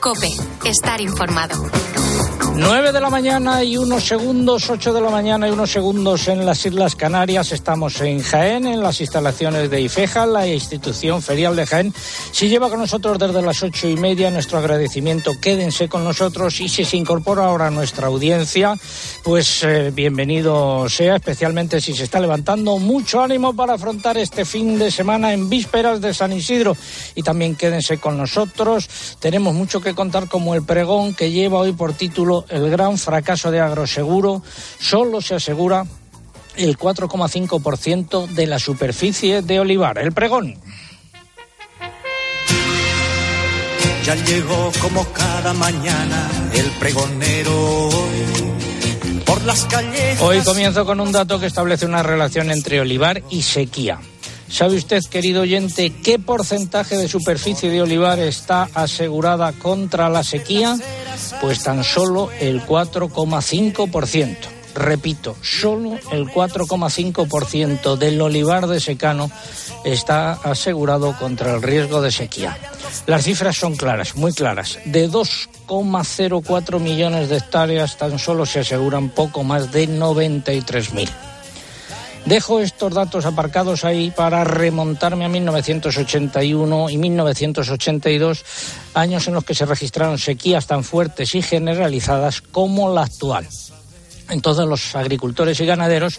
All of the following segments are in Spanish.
Cope, estar informado. 9 de la mañana y unos segundos, 8 de la mañana y unos segundos en las Islas Canarias. Estamos en Jaén, en las instalaciones de IFEJA, la institución ferial de Jaén. Si lleva con nosotros desde las ocho y media, nuestro agradecimiento, quédense con nosotros y si se incorpora ahora a nuestra audiencia, pues eh, bienvenido sea, especialmente si se está levantando. Mucho ánimo para afrontar este fin de semana en vísperas de San Isidro. Y también quédense con nosotros. Tenemos mucho que contar como el pregón que lleva hoy por título el gran fracaso de Agroseguro, solo se asegura el 4,5% de la superficie de olivar. El pregón. Ya llegó como cada mañana el pregonero. Por las calles. Hoy comienzo con un dato que establece una relación entre olivar y sequía. ¿Sabe usted, querido oyente, qué porcentaje de superficie de olivar está asegurada contra la sequía? Pues tan solo el 4,5%. Repito, solo el 4,5% del olivar de secano está asegurado contra el riesgo de sequía. Las cifras son claras, muy claras. De 2,04 millones de hectáreas tan solo se aseguran poco más de 93.000. Dejo estos datos aparcados ahí para remontarme a 1981 y 1982, años en los que se registraron sequías tan fuertes y generalizadas como la actual. Entonces los agricultores y ganaderos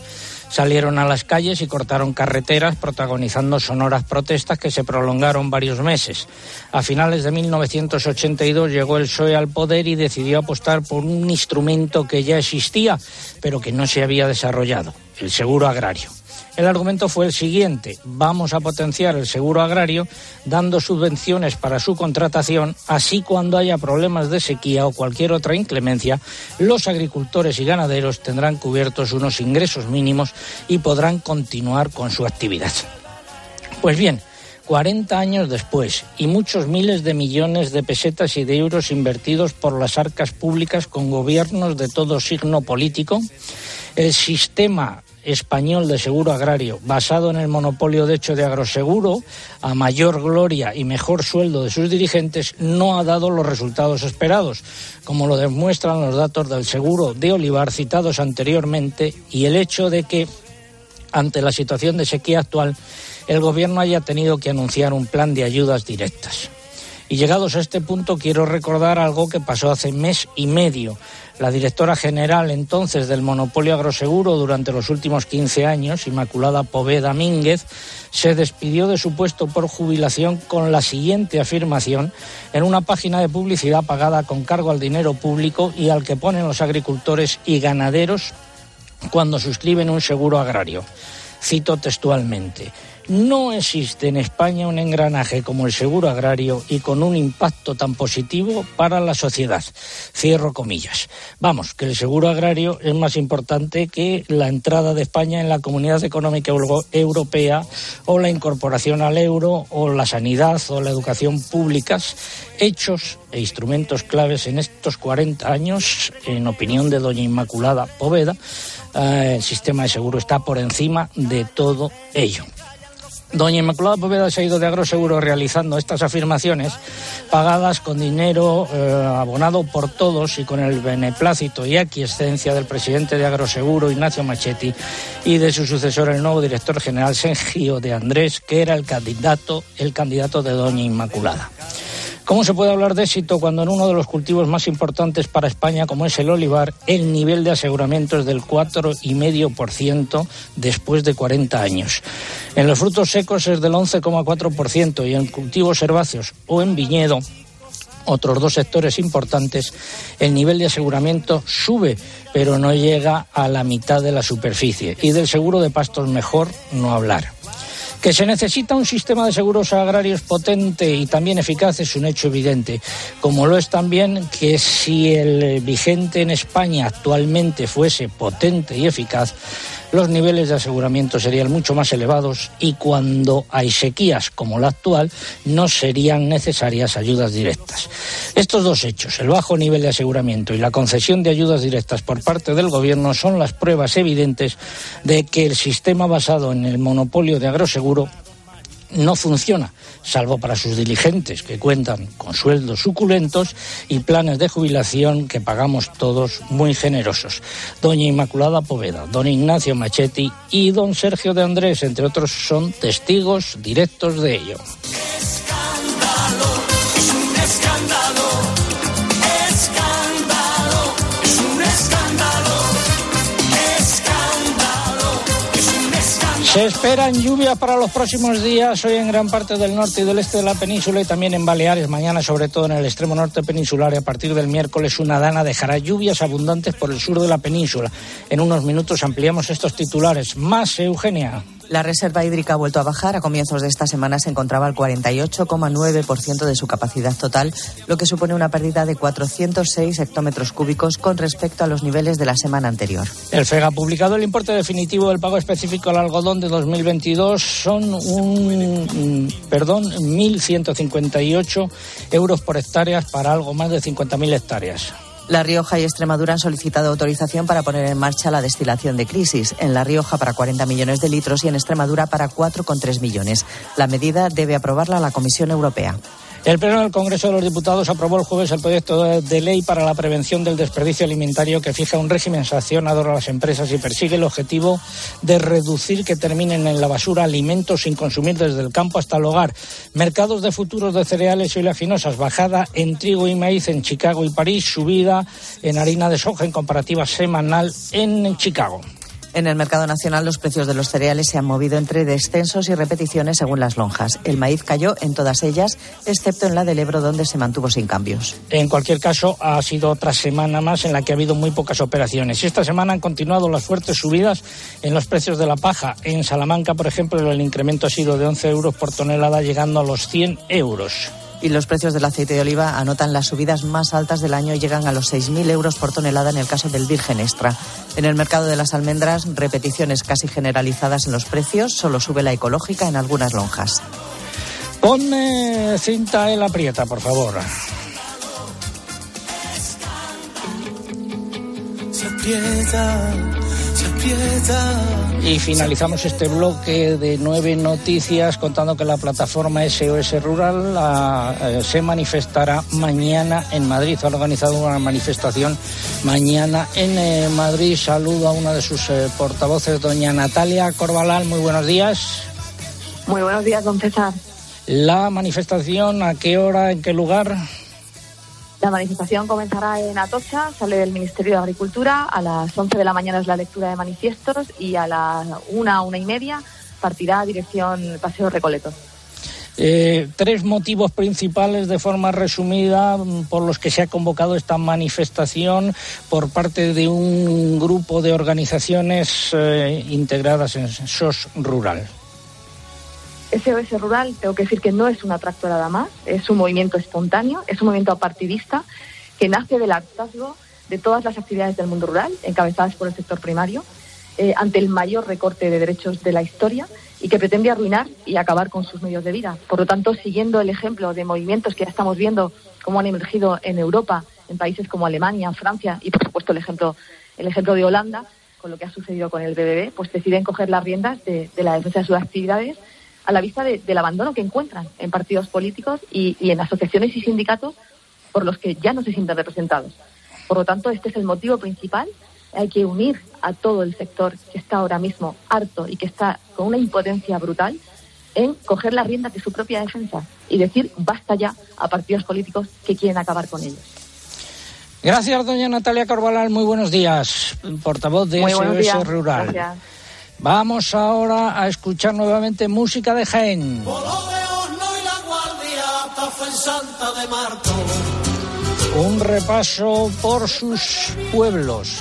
salieron a las calles y cortaron carreteras, protagonizando sonoras protestas que se prolongaron varios meses. A finales de 1982 llegó el PSOE al poder y decidió apostar por un instrumento que ya existía, pero que no se había desarrollado, el seguro agrario. El argumento fue el siguiente, vamos a potenciar el seguro agrario dando subvenciones para su contratación, así cuando haya problemas de sequía o cualquier otra inclemencia, los agricultores y ganaderos tendrán cubiertos unos ingresos mínimos y podrán continuar con su actividad. Pues bien, 40 años después y muchos miles de millones de pesetas y de euros invertidos por las arcas públicas con gobiernos de todo signo político, el sistema español de seguro agrario, basado en el monopolio de hecho de agroseguro, a mayor gloria y mejor sueldo de sus dirigentes, no ha dado los resultados esperados, como lo demuestran los datos del seguro de olivar citados anteriormente y el hecho de que, ante la situación de sequía actual, el Gobierno haya tenido que anunciar un plan de ayudas directas. Y llegados a este punto quiero recordar algo que pasó hace mes y medio. La directora general entonces del monopolio agroseguro durante los últimos 15 años, Inmaculada Poveda Mínguez, se despidió de su puesto por jubilación con la siguiente afirmación en una página de publicidad pagada con cargo al dinero público y al que ponen los agricultores y ganaderos cuando suscriben un seguro agrario. Cito textualmente. No existe en España un engranaje como el seguro agrario y con un impacto tan positivo para la sociedad. Cierro comillas. Vamos, que el seguro agrario es más importante que la entrada de España en la Comunidad Económica Europea o la incorporación al euro o la sanidad o la educación públicas, hechos e instrumentos claves en estos 40 años, en opinión de doña Inmaculada Poveda, eh, el sistema de seguro está por encima de todo ello. Doña Inmaculada Poveda se ha ido de Agroseguro realizando estas afirmaciones pagadas con dinero eh, abonado por todos y con el beneplácito y aquiescencia del presidente de Agroseguro, Ignacio Machetti, y de su sucesor, el nuevo director general Sergio de Andrés, que era el candidato, el candidato de Doña Inmaculada. ¿Cómo se puede hablar de éxito cuando en uno de los cultivos más importantes para España, como es el olivar, el nivel de aseguramiento es del 4,5% después de 40 años? En los frutos secos es del 11,4% y en cultivos herbáceos o en viñedo otros dos sectores importantes, el nivel de aseguramiento sube, pero no llega a la mitad de la superficie. Y del seguro de pastos mejor no hablar. Que se necesita un sistema de seguros agrarios potente y también eficaz es un hecho evidente, como lo es también que si el vigente en España actualmente fuese potente y eficaz, los niveles de aseguramiento serían mucho más elevados y cuando hay sequías como la actual no serían necesarias ayudas directas. Estos dos hechos, el bajo nivel de aseguramiento y la concesión de ayudas directas por parte del Gobierno, son las pruebas evidentes de que el sistema basado en el monopolio de agroseguro no funciona, salvo para sus dirigentes que cuentan con sueldos suculentos y planes de jubilación que pagamos todos muy generosos. Doña Inmaculada Poveda, don Ignacio Machetti y don Sergio de Andrés, entre otros, son testigos directos de ello. Se esperan lluvias para los próximos días, hoy en gran parte del norte y del este de la península y también en Baleares, mañana sobre todo en el extremo norte peninsular y a partir del miércoles una dana dejará lluvias abundantes por el sur de la península. En unos minutos ampliamos estos titulares. Más, Eugenia. La reserva hídrica ha vuelto a bajar. A comienzos de esta semana se encontraba al 48,9% de su capacidad total, lo que supone una pérdida de 406 hectómetros cúbicos con respecto a los niveles de la semana anterior. El FEG ha publicado el importe definitivo del pago específico al algodón de 2022. Son un, perdón, 1.158 euros por hectáreas para algo más de 50.000 hectáreas. La Rioja y Extremadura han solicitado autorización para poner en marcha la destilación de crisis. En La Rioja para 40 millones de litros y en Extremadura para 4,3 millones. La medida debe aprobarla la Comisión Europea. El Pleno del Congreso de los Diputados aprobó el jueves el proyecto de ley para la prevención del desperdicio alimentario que fija un régimen sancionador a las empresas y persigue el objetivo de reducir que terminen en la basura alimentos sin consumir desde el campo hasta el hogar. Mercados de futuros de cereales y oleaginosas, bajada en trigo y maíz en Chicago y París, subida en harina de soja en comparativa semanal en Chicago. En el mercado nacional los precios de los cereales se han movido entre descensos y repeticiones según las lonjas. El maíz cayó en todas ellas, excepto en la del Ebro, donde se mantuvo sin cambios. En cualquier caso, ha sido otra semana más en la que ha habido muy pocas operaciones. Esta semana han continuado las fuertes subidas en los precios de la paja. En Salamanca, por ejemplo, el incremento ha sido de 11 euros por tonelada, llegando a los 100 euros y los precios del aceite de oliva anotan las subidas más altas del año y llegan a los 6.000 euros por tonelada en el caso del Virgen Extra. En el mercado de las almendras, repeticiones casi generalizadas en los precios, solo sube la ecológica en algunas lonjas. Ponme cinta en la prieta, por favor. Se aprieta y finalizamos este bloque de nueve noticias contando que la plataforma SOS Rural eh, se manifestará mañana en Madrid. Ha organizado una manifestación mañana en eh, Madrid. Saludo a una de sus eh, portavoces, doña Natalia Corbalal. Muy buenos días. Muy buenos días, don César. ¿La manifestación a qué hora, en qué lugar? La manifestación comenzará en Atocha, sale del Ministerio de Agricultura, a las 11 de la mañana es la lectura de manifiestos y a las una, una y media partirá a dirección Paseo Recoleto. Eh, tres motivos principales de forma resumida por los que se ha convocado esta manifestación por parte de un grupo de organizaciones eh, integradas en SOS Rural. SOS Rural, tengo que decir que no es una tractorada más, es un movimiento espontáneo, es un movimiento apartidista que nace del hartazgo de todas las actividades del mundo rural, encabezadas por el sector primario, eh, ante el mayor recorte de derechos de la historia y que pretende arruinar y acabar con sus medios de vida. Por lo tanto, siguiendo el ejemplo de movimientos que ya estamos viendo cómo han emergido en Europa, en países como Alemania, Francia y, por supuesto, el ejemplo, el ejemplo de Holanda, con lo que ha sucedido con el BBB, pues deciden coger las riendas de la defensa de sus actividades a la vista del abandono que encuentran en partidos políticos y, en asociaciones y sindicatos por los que ya no se sienten representados. Por lo tanto, este es el motivo principal. Hay que unir a todo el sector que está ahora mismo harto y que está con una impotencia brutal en coger las riendas de su propia defensa y decir basta ya a partidos políticos que quieren acabar con ellos. Gracias, doña Natalia Corbalal. Muy buenos días, portavoz de SOS Rural. Gracias. Vamos ahora a escuchar nuevamente música de Jaén. Un repaso por sus pueblos.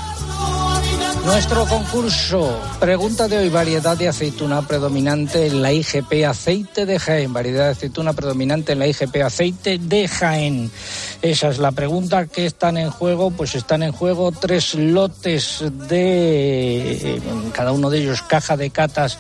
Nuestro concurso, pregunta de hoy, variedad de aceituna predominante en la IGP aceite de Jaén, variedad de aceituna predominante en la IGP aceite de Jaén. Esa es la pregunta que están en juego, pues están en juego tres lotes de, cada uno de ellos caja de catas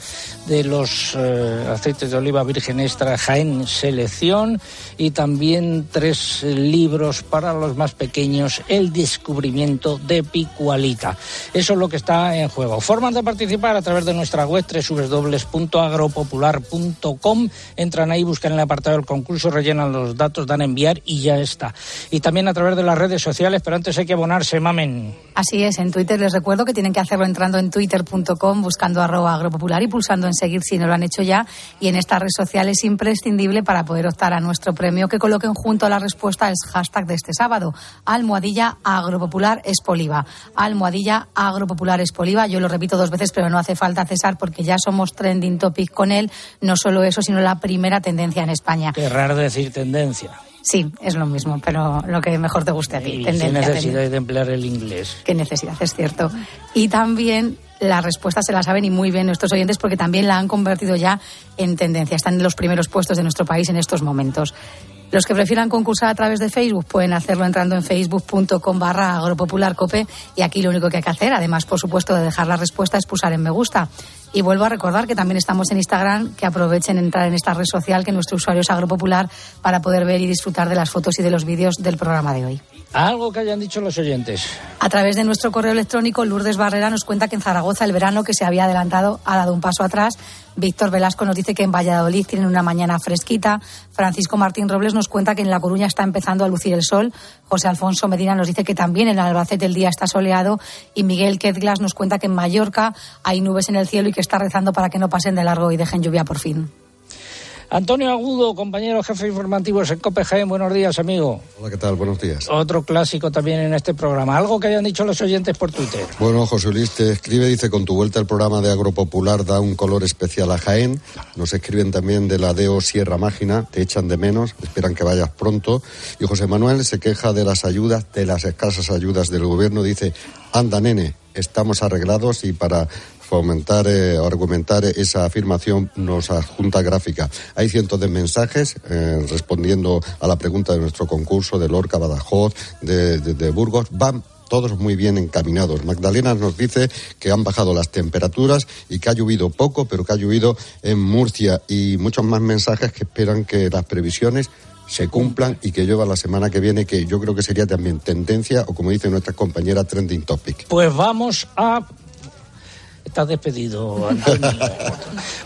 de los eh, aceites de oliva virgen extra Jaén Selección y también tres libros para los más pequeños, El descubrimiento de Picualita. Eso es lo que está en juego. Formas de participar a través de nuestra web www.agropopular.com. Entran ahí, buscan el apartado del concurso, rellenan los datos, dan a enviar y ya está. Y también a través de las redes sociales, pero antes hay que abonarse, mamen. Así es, en Twitter les recuerdo que tienen que hacerlo entrando en twitter.com, buscando arroba agropopular y pulsando en seguir si no lo han hecho ya. Y en esta red social es imprescindible para poder optar a nuestro premio que coloquen junto a la respuesta el hashtag de este sábado, almohadilla agropopular espoliva. Almohadilla agropopular espoliva. Yo lo repito dos veces, pero no hace falta cesar porque ya somos trending topic con él. No solo eso, sino la primera tendencia en España. Qué raro decir tendencia. Sí, es lo mismo, pero lo que mejor te guste a ti. Sin necesidad de emplear el inglés. Qué necesidad, es cierto. Y también la respuesta se la saben y muy bien nuestros oyentes porque también la han convertido ya en tendencia. Están en los primeros puestos de nuestro país en estos momentos. Los que prefieran concursar a través de Facebook pueden hacerlo entrando en facebook.com barra agropopularcope y aquí lo único que hay que hacer, además por supuesto de dejar la respuesta, es pulsar en me gusta. Y vuelvo a recordar que también estamos en Instagram, que aprovechen entrar en esta red social, que nuestro usuario es Agropopular, para poder ver y disfrutar de las fotos y de los vídeos del programa de hoy. Algo que hayan dicho los oyentes. A través de nuestro correo electrónico, Lourdes Barrera nos cuenta que en Zaragoza el verano que se había adelantado ha dado un paso atrás. Víctor Velasco nos dice que en Valladolid tienen una mañana fresquita. Francisco Martín Robles nos cuenta que en La Coruña está empezando a lucir el sol. José Alfonso Medina nos dice que también en Albacete el día está soleado. Y Miguel Quedglas nos cuenta que en Mallorca hay nubes en el cielo y que está rezando para que no pasen de largo y dejen lluvia por fin. Antonio Agudo, compañero jefe informativo en COPEGM, buenos días, amigo. Hola, ¿qué tal? Buenos días. Otro clásico también en este programa. Algo que hayan dicho los oyentes por Twitter. Bueno, José Luis te escribe, dice, con tu vuelta el programa de Agropopular da un color especial a Jaén. Nos escriben también de la DEO Sierra Mágina, te echan de menos, esperan que vayas pronto. Y José Manuel se queja de las ayudas, de las escasas ayudas del gobierno, dice, anda nene, estamos arreglados y para fomentar eh, argumentar esa afirmación nos adjunta gráfica. Hay cientos de mensajes eh, respondiendo a la pregunta de nuestro concurso de Lorca, Badajoz, de, de Burgos. Van todos muy bien encaminados. Magdalena nos dice que han bajado las temperaturas y que ha llovido poco, pero que ha llovido en Murcia y muchos más mensajes que esperan que las previsiones se cumplan y que llueva la semana que viene, que yo creo que sería también tendencia o como dice nuestra compañera Trending Topic. Pues vamos a Estás despedido, Antonio.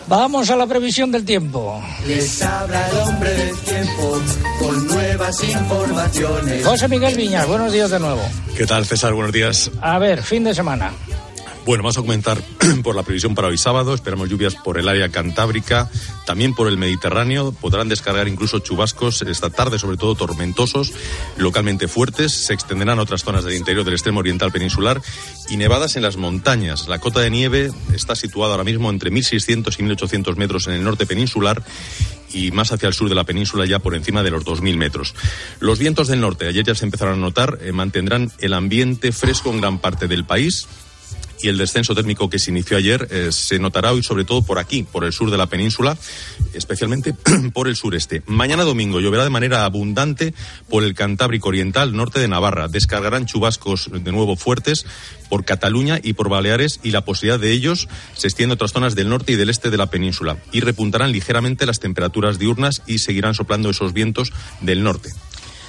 Vamos a la previsión del tiempo. Les habla el hombre del tiempo con nuevas informaciones. José Miguel Viñas, buenos días de nuevo. ¿Qué tal, César? Buenos días. A ver, fin de semana. Bueno, vamos a comentar por la previsión para hoy sábado. Esperamos lluvias por el área cantábrica, también por el Mediterráneo. Podrán descargar incluso chubascos esta tarde, sobre todo tormentosos, localmente fuertes. Se extenderán a otras zonas del interior del extremo oriental peninsular y nevadas en las montañas. La cota de nieve está situada ahora mismo entre 1.600 y 1.800 metros en el norte peninsular y más hacia el sur de la península ya por encima de los 2.000 metros. Los vientos del norte, ayer ya se empezaron a notar, eh, mantendrán el ambiente fresco en gran parte del país y el descenso térmico que se inició ayer eh, se notará hoy sobre todo por aquí, por el sur de la península, especialmente por el sureste. Mañana domingo lloverá de manera abundante por el Cantábrico Oriental, norte de Navarra. Descargarán chubascos de nuevo fuertes por Cataluña y por Baleares y la posibilidad de ellos se extiende a otras zonas del norte y del este de la península. Y repuntarán ligeramente las temperaturas diurnas y seguirán soplando esos vientos del norte.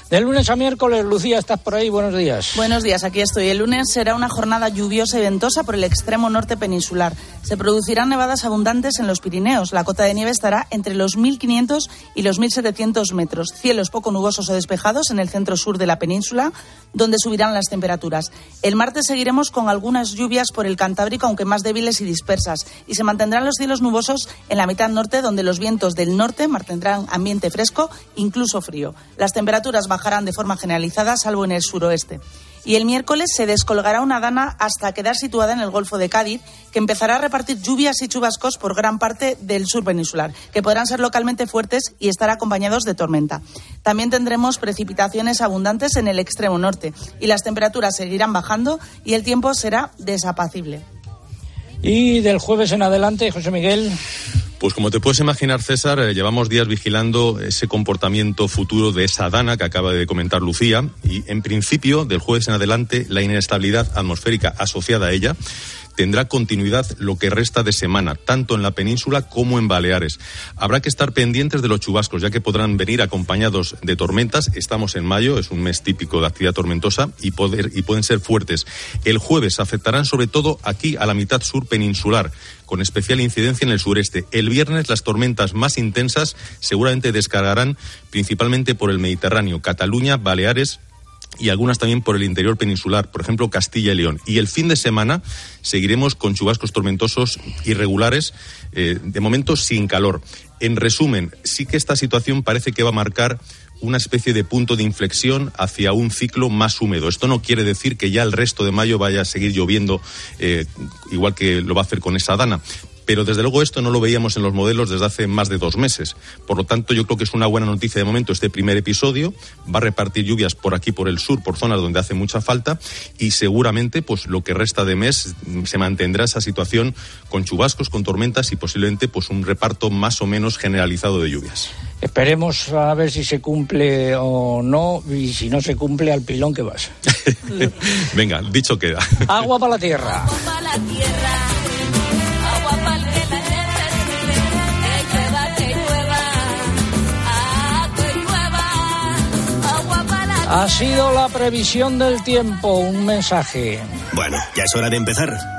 De lunes a miércoles, Lucía, estás por ahí. Buenos días. Buenos días, aquí estoy. El lunes será una jornada lluviosa y ventosa por el extremo norte peninsular. Se producirán nevadas abundantes en los Pirineos. La cota de nieve estará entre los 1.500 y los 1.700 metros. Cielos poco nubosos o despejados en el centro sur de la península, donde subirán las temperaturas. El martes seguiremos con algunas lluvias por el Cantábrico, aunque más débiles y dispersas. Y se mantendrán los cielos nubosos en la mitad norte, donde los vientos del norte mantendrán ambiente fresco, incluso frío. Las temperaturas bajan bajarán de forma generalizada, salvo en el suroeste. Y el miércoles se descolgará una dana hasta quedar situada en el Golfo de Cádiz, que empezará a repartir lluvias y chubascos por gran parte del sur peninsular, que podrán ser localmente fuertes y estar acompañados de tormenta. También tendremos precipitaciones abundantes en el extremo norte y las temperaturas seguirán bajando y el tiempo será desapacible. Y del jueves en adelante, José Miguel. Pues como te puedes imaginar, César, eh, llevamos días vigilando ese comportamiento futuro de esa dana que acaba de comentar Lucía y en principio del jueves en adelante la inestabilidad atmosférica asociada a ella tendrá continuidad lo que resta de semana, tanto en la península como en Baleares. Habrá que estar pendientes de los chubascos, ya que podrán venir acompañados de tormentas. Estamos en mayo, es un mes típico de actividad tormentosa y, pueden ser fuertes. El jueves afectarán sobre todo aquí a la mitad sur peninsular con especial incidencia en el sureste. El viernes las tormentas más intensas seguramente descargarán principalmente por el Mediterráneo, Cataluña, Baleares, y algunas también por el interior peninsular, por ejemplo Castilla y León. Y el fin de semana seguiremos con chubascos tormentosos irregulares, eh, de momento sin calor. En resumen, sí que esta situación parece que va a marcar una especie de punto de inflexión hacia un ciclo más húmedo. Esto no quiere decir que ya el resto de mayo vaya a seguir lloviendo eh, igual que lo va a hacer con esa dana, pero desde luego esto no lo veíamos en los modelos desde hace más de dos meses. Por lo tanto, yo creo que es una buena noticia de momento este primer episodio. Va a repartir lluvias por aquí, por el sur, por zonas donde hace mucha falta y seguramente, pues lo que resta de mes se mantendrá esa situación con chubascos, con tormentas y posiblemente, pues un reparto más o menos generalizado de lluvias. Esperemos a ver si se cumple o no, y si no se cumple, al pilón que vas. Venga, dicho queda. Agua para la tierra. Ha sido la previsión del tiempo, un mensaje. Bueno, ya es hora de empezar.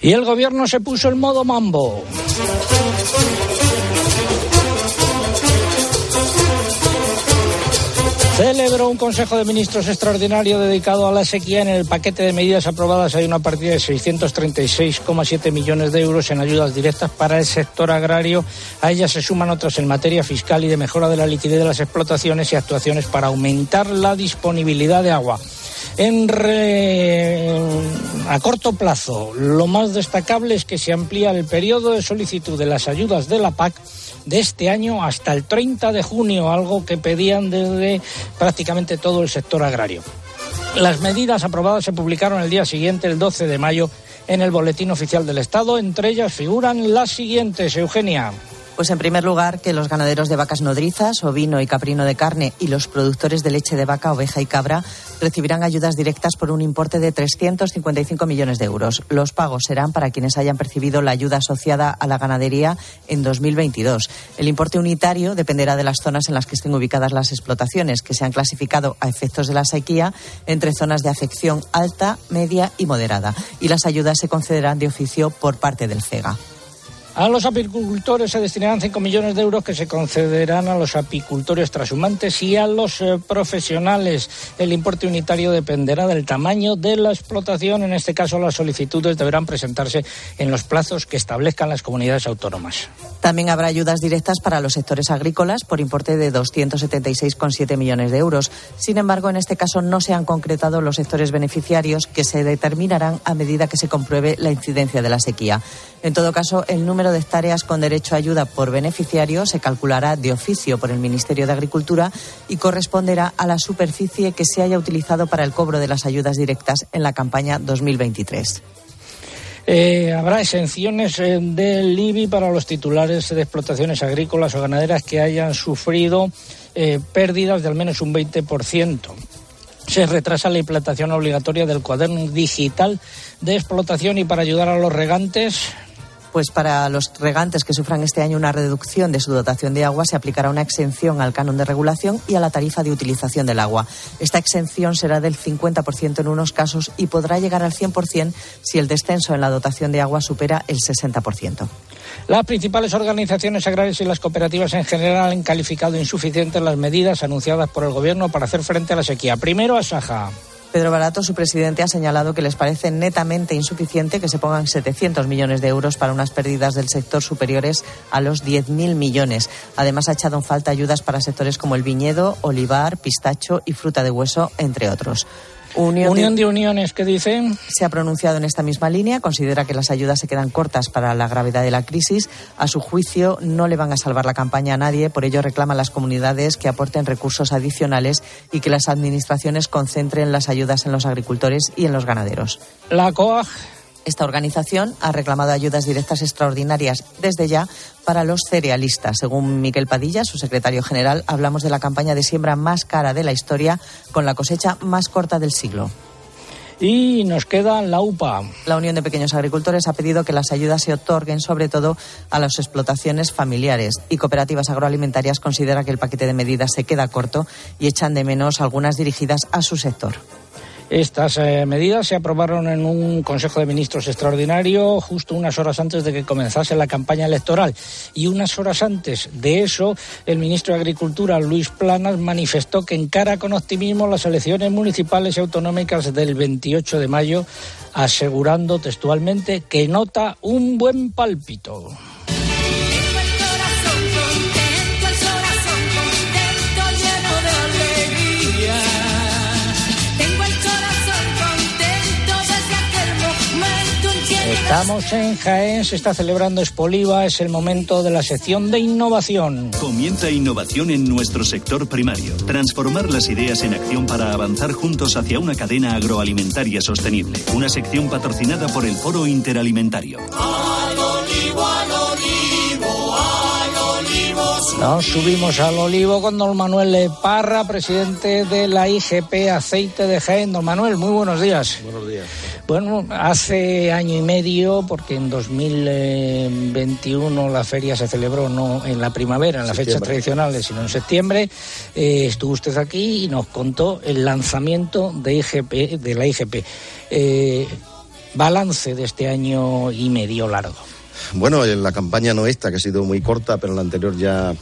Y el gobierno se puso el modo mambo. Celebró un Consejo de Ministros extraordinario dedicado a la sequía. En el paquete de medidas aprobadas hay una partida de 636,7 millones de euros en ayudas directas para el sector agrario. A ellas se suman otras en materia fiscal y de mejora de la liquidez de las explotaciones y actuaciones para aumentar la disponibilidad de agua. En a corto plazo, lo más destacable es que se amplía el periodo de solicitud de las ayudas de la PAC de este año hasta el 30 de junio, algo que pedían desde prácticamente todo el sector agrario. Las medidas aprobadas se publicaron el día siguiente, el 12 de mayo, en el Boletín Oficial del Estado. Entre ellas figuran las siguientes, Eugenia. Pues en primer lugar, que los ganaderos de vacas nodrizas, ovino y caprino de carne y los productores de leche de vaca, oveja y cabra recibirán ayudas directas por un importe de 355 millones de euros. Los pagos serán para quienes hayan percibido la ayuda asociada a la ganadería en 2022. El importe unitario dependerá de las zonas en las que estén ubicadas las explotaciones, que se han clasificado a efectos de la sequía entre zonas de afección alta, media y moderada. Y las ayudas se concederán de oficio por parte del CEGA. A los apicultores se destinarán 5 millones de euros que se concederán a los apicultores trashumantes y a los eh, profesionales. El importe unitario dependerá del tamaño de la explotación. En este caso, las solicitudes deberán presentarse en los plazos que establezcan las comunidades autónomas. También habrá ayudas directas para los sectores agrícolas por importe de 276,7 millones de euros. Sin embargo, en este caso no se han concretado los sectores beneficiarios que se determinarán a medida que se compruebe la incidencia de la sequía. En todo caso, el número de hectáreas con derecho a ayuda por beneficiario se calculará de oficio por el Ministerio de Agricultura y corresponderá a la superficie que se haya utilizado para el cobro de las ayudas directas en la campaña 2023. Eh, habrá exenciones eh, del IBI para los titulares de explotaciones agrícolas o ganaderas que hayan sufrido eh, pérdidas de al menos un 20% se retrasa la implantación obligatoria del cuaderno digital de explotación y para ayudar a los regantes pues para los regantes que sufran este año una reducción de su dotación de agua se aplicará una exención al canon de regulación y a la tarifa de utilización del agua. Esta exención será del 50% en unos casos y podrá llegar al 100% si el descenso en la dotación de agua supera el 60%. Las principales organizaciones agrarias y las cooperativas en general han calificado insuficientes las medidas anunciadas por el Gobierno para hacer frente a la sequía. Primero a Saja. Pedro Barato, su presidente, ha señalado que les parece netamente insuficiente que se pongan 700 millones de euros para unas pérdidas del sector superiores a los 10.000 millones. Además, ha echado en falta ayudas para sectores como el viñedo, olivar, pistacho y fruta de hueso, entre otros. Unión, de... Uniones, ¿qué dicen? Se ha pronunciado en esta misma línea, considera que las ayudas se quedan cortas para la gravedad de la crisis. A su juicio, no le van a salvar la campaña a nadie, por ello reclama a las comunidades que aporten recursos adicionales y que las administraciones concentren las ayudas en los agricultores y en los ganaderos. La COAG esta organización ha reclamado ayudas directas extraordinarias desde ya para los cerealistas. Según Miquel Padilla, su secretario general, hablamos de la campaña de siembra más cara de la historia con la cosecha más corta del siglo. Y nos queda la UPA. La Unión de Pequeños Agricultores ha pedido que las ayudas se otorguen sobre todo a las explotaciones familiares y cooperativas agroalimentarias considera que el paquete de medidas se queda corto y echan de menos algunas dirigidas a su sector. Estas eh, medidas se aprobaron en un Consejo de Ministros extraordinario justo unas horas antes de que comenzase la campaña electoral. Y unas horas antes de eso, el ministro de Agricultura, Luis Planas, manifestó que encara con optimismo las elecciones municipales y autonómicas del 28 de mayo, asegurando textualmente que nota un buen pálpito. Estamos en Jaén, se está celebrando Espoliva, es el momento de la sección de innovación. Comienza innovación en nuestro sector primario. Transformar las ideas en acción para avanzar juntos hacia una cadena agroalimentaria sostenible. Una sección patrocinada por el Foro Interalimentario. Nos subimos al olivo con don Manuel Parra, presidente de la IGP Aceite de Jaén. Don Manuel, muy buenos días. Buenos días. Bueno, hace año y medio, porque en 2021 la feria se celebró no en la primavera, en las fechas tradicionales, sino en septiembre, eh, estuvo usted aquí y nos contó el lanzamiento de, IGP, de la IGP. Eh, balance de este año y medio largo. Bueno, en la campaña no esta, que ha sido muy corta, pero en la anterior ya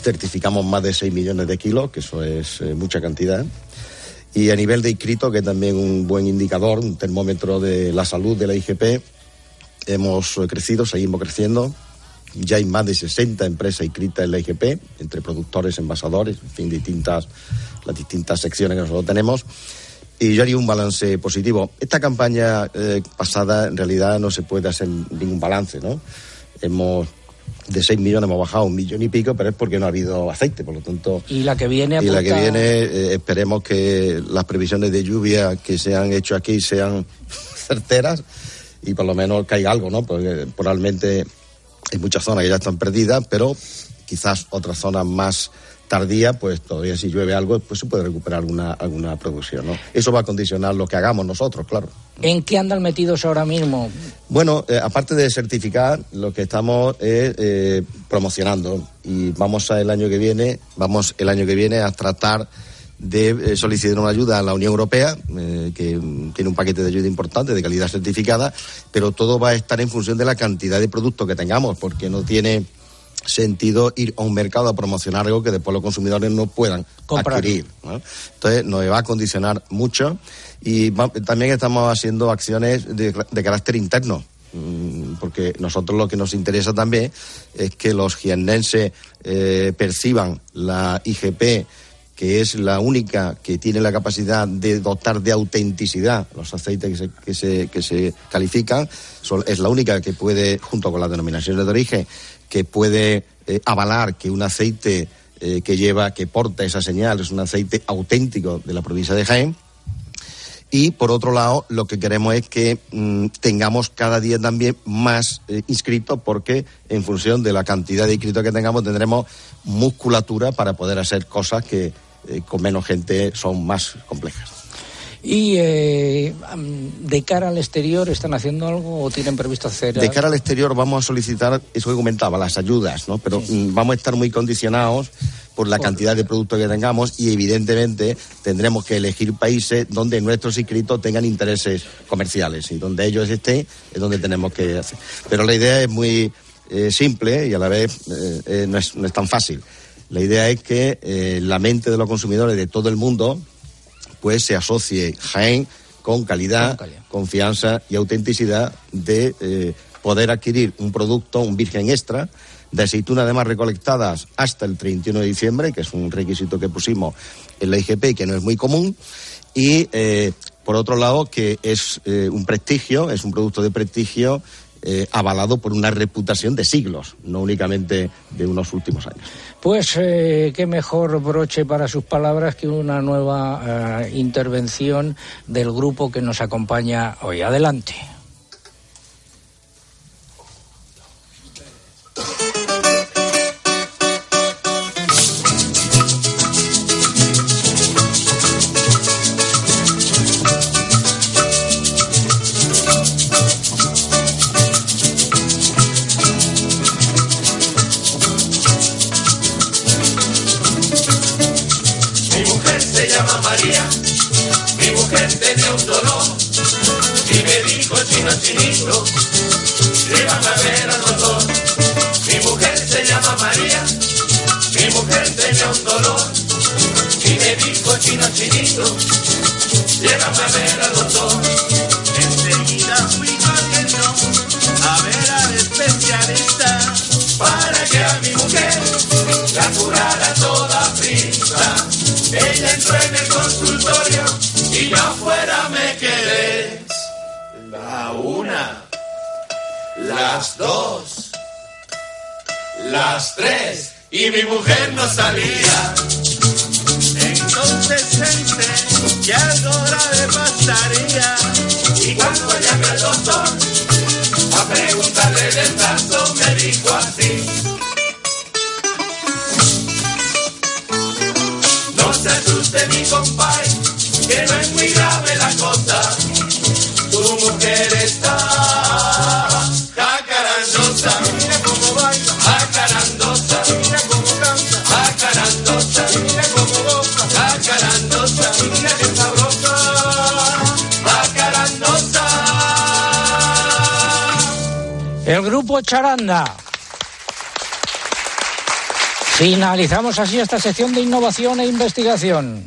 certificamos más de 6 millones de kilos, que eso es eh, mucha cantidad. Y a nivel de inscrito, que también un buen indicador, un termómetro de la salud de la IGP, hemos crecido, seguimos creciendo. Ya hay más de 60 empresas inscritas en la IGP, entre productores, envasadores, en fin, distintas, las distintas secciones que nosotros tenemos. Y yo haría un balance positivo. Esta campaña eh, pasada, en realidad, no se puede hacer ningún balance, ¿no? Hemos de 6 millones hemos bajado un millón y pico, pero es porque no ha habido aceite, por lo tanto. Y la que viene. Y la que viene, eh, esperemos que las previsiones de lluvia que se han hecho aquí sean certeras y por lo menos caiga algo, ¿no? Porque probablemente hay muchas zonas que ya están perdidas, pero quizás otras zonas más tardía, pues todavía si llueve algo, pues se puede recuperar alguna, alguna producción, ¿no? Eso va a condicionar lo que hagamos nosotros, claro. ¿En qué andan metidos ahora mismo? Bueno, eh, aparte de certificar, lo que estamos es eh, promocionando y vamos a el año que viene, vamos el año que viene a tratar de eh, solicitar una ayuda a la Unión Europea, que tiene un paquete de ayuda importante de calidad certificada, pero todo va a estar en función de la cantidad de productos que tengamos, porque no tiene sentido ir a un mercado a promocionar algo que después los consumidores no puedan adquirir. Entonces nos va a condicionar mucho y también estamos haciendo acciones de, carácter interno mm, porque nosotros lo que nos interesa también es que los jiennenses eh, perciban la IGP que es la única que tiene la capacidad de dotar de autenticidad los aceites que se, que se, que se califican, es la única que puede, junto con las denominaciones de origen, que puede eh, avalar que un aceite eh, que lleva, que porta esa señal, es un aceite auténtico de la provincia de Jaén. Y por otro lado, lo que queremos es que mm, tengamos cada día también más eh, inscritos, porque en función de la cantidad de inscritos que tengamos, tendremos musculatura para poder hacer cosas que con menos gente son más complejas. Y eh, de cara al exterior, ¿están haciendo algo o tienen previsto hacer? De cara al exterior vamos a solicitar, eso que comentaba, las ayudas, ¿no? Pero mm, vamos a estar muy condicionados por la cantidad de productos que tengamos y evidentemente tendremos que elegir países donde nuestros inscritos tengan intereses comerciales y donde ellos estén es donde tenemos que hacer. Pero la idea es muy eh, simple y a la vez eh, no, es, no, es, tan fácil. La idea es que la mente de los consumidores de todo el mundo pues se asocie Jaén con calidad, confianza y autenticidad de eh, poder adquirir un producto, un virgen extra, de aceituna además recolectadas hasta el 31 de diciembre, que es un requisito que pusimos en la IGP y que no es muy común. Y eh, por otro lado, que es eh, un prestigio, es un producto de prestigio eh, avalado por una reputación de siglos, no únicamente de unos últimos años. Pues eh, qué mejor broche para sus palabras que una nueva eh, intervención del grupo que nos acompaña hoy. Adelante. Y mi mujer no salía. Entonces pensé que algo grave pasaría y cuando llamé al doctor a preguntarle del caso me dijo así. No se asuste mi compay, que no es muy grave Charanda. Finalizamos así esta sección de innovación e investigación.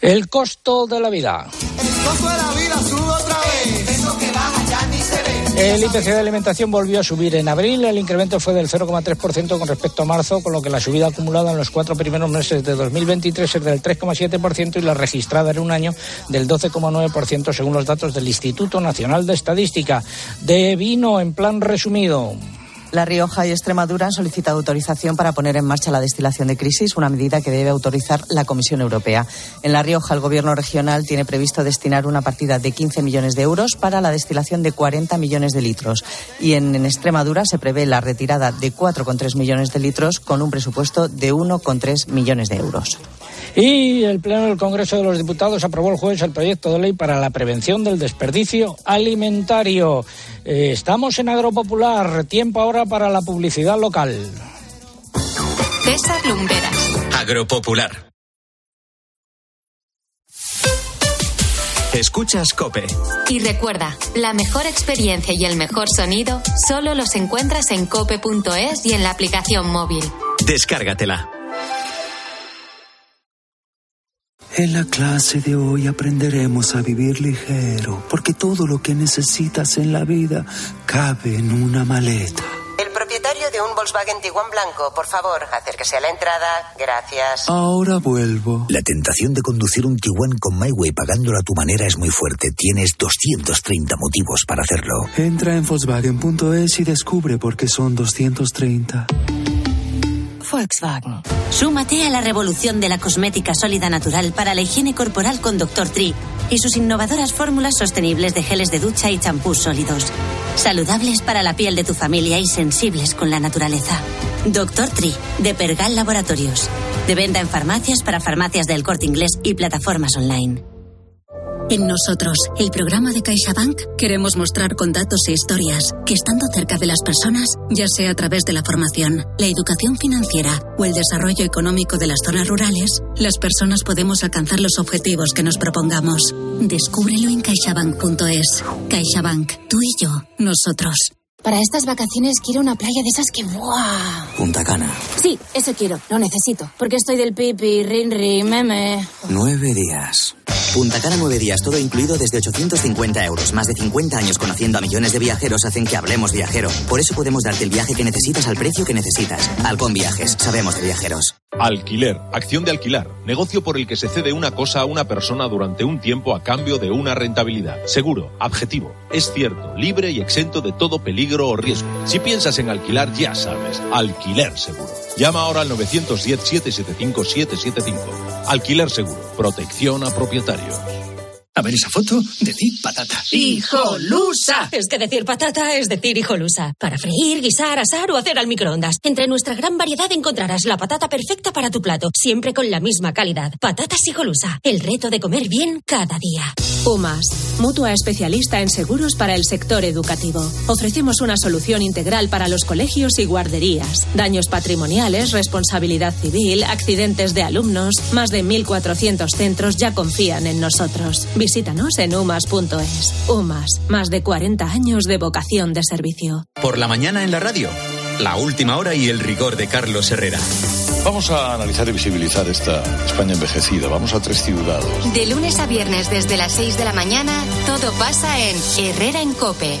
El costo de la vida. El IPC de alimentación volvió a subir en abril. El incremento fue del 0,3% con respecto a marzo, con lo que la subida acumulada en los cuatro primeros meses de 2023 es del 3,7% y la registrada en un año del 12,9% según los datos del Instituto Nacional de Estadística. De vino, en plan resumido. La Rioja y Extremadura han solicitado autorización para poner en marcha la destilación de crisis, una medida que debe autorizar la Comisión Europea. En La Rioja, el Gobierno regional tiene previsto destinar una partida de 15 millones de euros para la destilación de 40 millones de litros. Y en, en Extremadura se prevé la retirada de 4,3 millones de litros con un presupuesto de 1,3 millones de euros. Y el Pleno del Congreso de los Diputados aprobó el jueves el proyecto de ley para la prevención del desperdicio alimentario. Eh, estamos en Agropopular. Tiempo ahora para la publicidad local. César Lumberas. Agropopular. Escuchas Cope. Y recuerda, la mejor experiencia y el mejor sonido solo los encuentras en cope.es y en la aplicación móvil. Descárgatela. En la clase de hoy aprenderemos a vivir ligero, porque todo lo que necesitas en la vida cabe en una maleta. El propietario de un Volkswagen Tiguan blanco, por favor, acérquese a la entrada. Gracias. Ahora vuelvo. La tentación de conducir un Tiguan con MyWay pagándolo a tu manera es muy fuerte. Tienes 230 motivos para hacerlo. Entra en Volkswagen.es y descubre por qué son 230. Volkswagen. Súmate a la revolución de la cosmética sólida natural para la higiene corporal con Dr. Tree y sus innovadoras fórmulas sostenibles de geles de ducha y champús sólidos. Saludables para la piel de tu familia y sensibles con la naturaleza. Dr. Tree, de Pergal Laboratorios. De venta en farmacias para farmacias del corte inglés y plataformas online. En nosotros, el programa de CaixaBank, queremos mostrar con datos e historias que estando cerca de las personas, ya sea a través de la formación, la educación financiera o el desarrollo económico de las zonas rurales, las personas podemos alcanzar los objetivos que nos propongamos. Descúbrelo en caixabank.es. CaixaBank, tú y yo, nosotros. Para estas vacaciones quiero una playa de esas que ¡buah! Punta Cana. Sí, eso quiero, lo necesito. Porque estoy del pipi, rinri, meme. Nueve días. Punta Cana nueve días, todo incluido desde 850 euros. Más de 50 años conociendo a millones de viajeros hacen que hablemos viajero. Por eso podemos darte el viaje que necesitas al precio que necesitas. Alcon Viajes, sabemos de viajeros. Alquiler, acción de alquilar, negocio por el que se cede una cosa a una persona durante un tiempo a cambio de una rentabilidad. Seguro, objetivo, es cierto, libre y exento de todo peligro o riesgo. Si piensas en alquilar, ya sabes, alquiler seguro. Llama ahora al 910-775-775. Alquiler seguro, protección a propietarios. A ver esa foto, decir patata. ¡Hijolusa! Es que decir patata es decir hijolusa. Para freír, guisar, asar o hacer al microondas. Entre nuestra gran variedad encontrarás la patata perfecta para tu plato, siempre con la misma calidad. Patatas hijolusa. El reto de comer bien cada día. UMAS, mutua especialista en seguros para el sector educativo. Ofrecemos una solución integral para los colegios y guarderías. Daños patrimoniales, responsabilidad civil, accidentes de alumnos. Más de 1.400 centros ya confían en nosotros. Visítanos en umas.es. UMAS, más de 40 años de vocación de servicio. Por la mañana en la radio, la última hora y el rigor de Carlos Herrera. Vamos a analizar y visibilizar esta España envejecida. Vamos a tres ciudades. De lunes a viernes desde las 6 de la mañana, todo pasa en Herrera en Cope.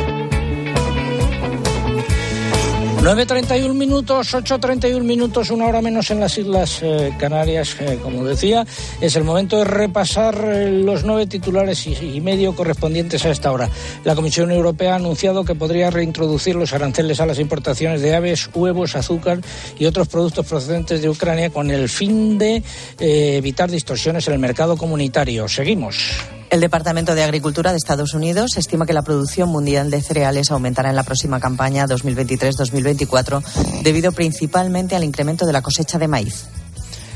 9.31 minutos, 8.31 minutos, una hora menos en las Islas eh, Canarias, eh, como decía. Es el momento de repasar eh, los nueve titulares y, y, medio correspondientes a esta hora. La Comisión Europea ha anunciado que podría reintroducir los aranceles a las importaciones de aves, huevos, azúcar y otros productos procedentes de Ucrania con el fin de evitar distorsiones en el mercado comunitario. Seguimos. El Departamento de Agricultura de Estados Unidos estima que la producción mundial de cereales aumentará en la próxima campaña 2023-2024 debido principalmente al incremento de la cosecha de maíz.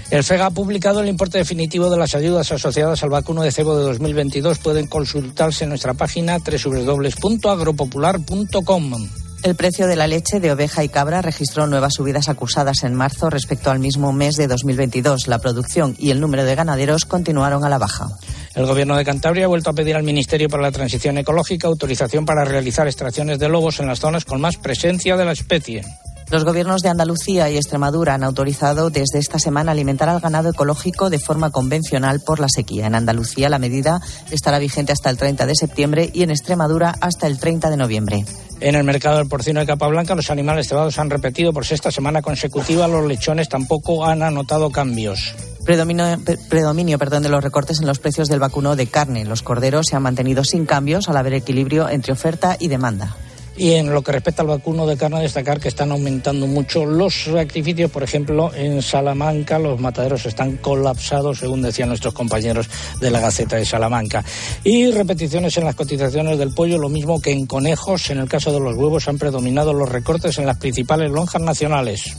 El FEGA ha publicado el importe definitivo de las ayudas asociadas al vacuno de cebo de 2022. Pueden consultarse en nuestra página www.agropopular.com. El precio de la leche de oveja y cabra registró nuevas subidas acusadas en marzo respecto al mismo mes de 2022. La producción y el número de ganaderos continuaron a la baja. El Gobierno de Cantabria ha vuelto a pedir al Ministerio para la Transición Ecológica autorización para realizar extracciones de lobos en las zonas con más presencia de la especie. Los gobiernos de Andalucía y Extremadura han autorizado desde esta semana alimentar al ganado ecológico de forma convencional por la sequía. En Andalucía la medida estará vigente hasta el 30 de septiembre y en Extremadura hasta el 30 de noviembre. En el mercado del porcino de capa blanca, los animales cebados han repetido por sexta semana consecutiva. Los lechones tampoco han anotado cambios. Predominio, predominio perdón, de los recortes en los precios del vacuno de carne. Los corderos se han mantenido sin cambios al haber equilibrio entre oferta y demanda. Y en lo que respecta al vacuno de carne, destacar que están aumentando mucho los sacrificios. Por ejemplo, en Salamanca los mataderos están colapsados, según decían nuestros compañeros de la Gaceta de Salamanca. Y repeticiones en las cotizaciones del pollo, lo mismo que en conejos. En el caso de los huevos han predominado los recortes en las principales lonjas nacionales.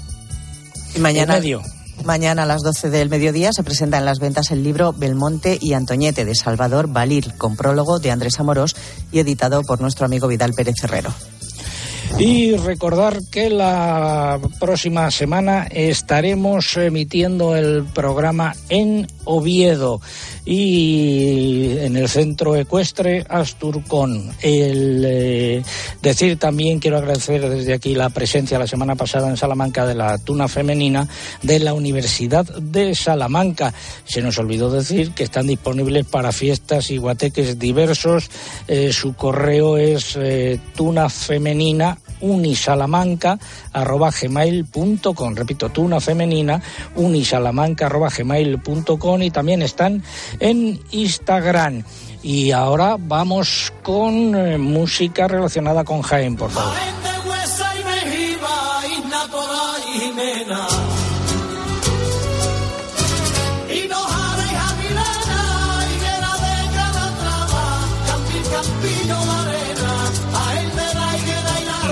Y mañana. Medio. Mañana a las 12 del mediodía se presenta en las ventas el libro Belmonte y Antoñete de Salvador Balil, con prólogo de Andrés Amorós y editado por nuestro amigo Vidal Pérez Herrero. Y recordar que la próxima semana estaremos emitiendo el programa en Oviedo y en el centro ecuestre Asturcón. El eh, decir también quiero agradecer desde aquí la presencia la semana pasada en Salamanca de la tuna femenina de la Universidad de Salamanca. Se nos olvidó decir que están disponibles para fiestas y guateques diversos. Eh, su correo es eh, tuna femenina unisalamanca arroba gmail.com repito tuna femenina unisalamanca arroba gmail.com y también están en Instagram. Y ahora vamos con eh, música relacionada con Jaén por favor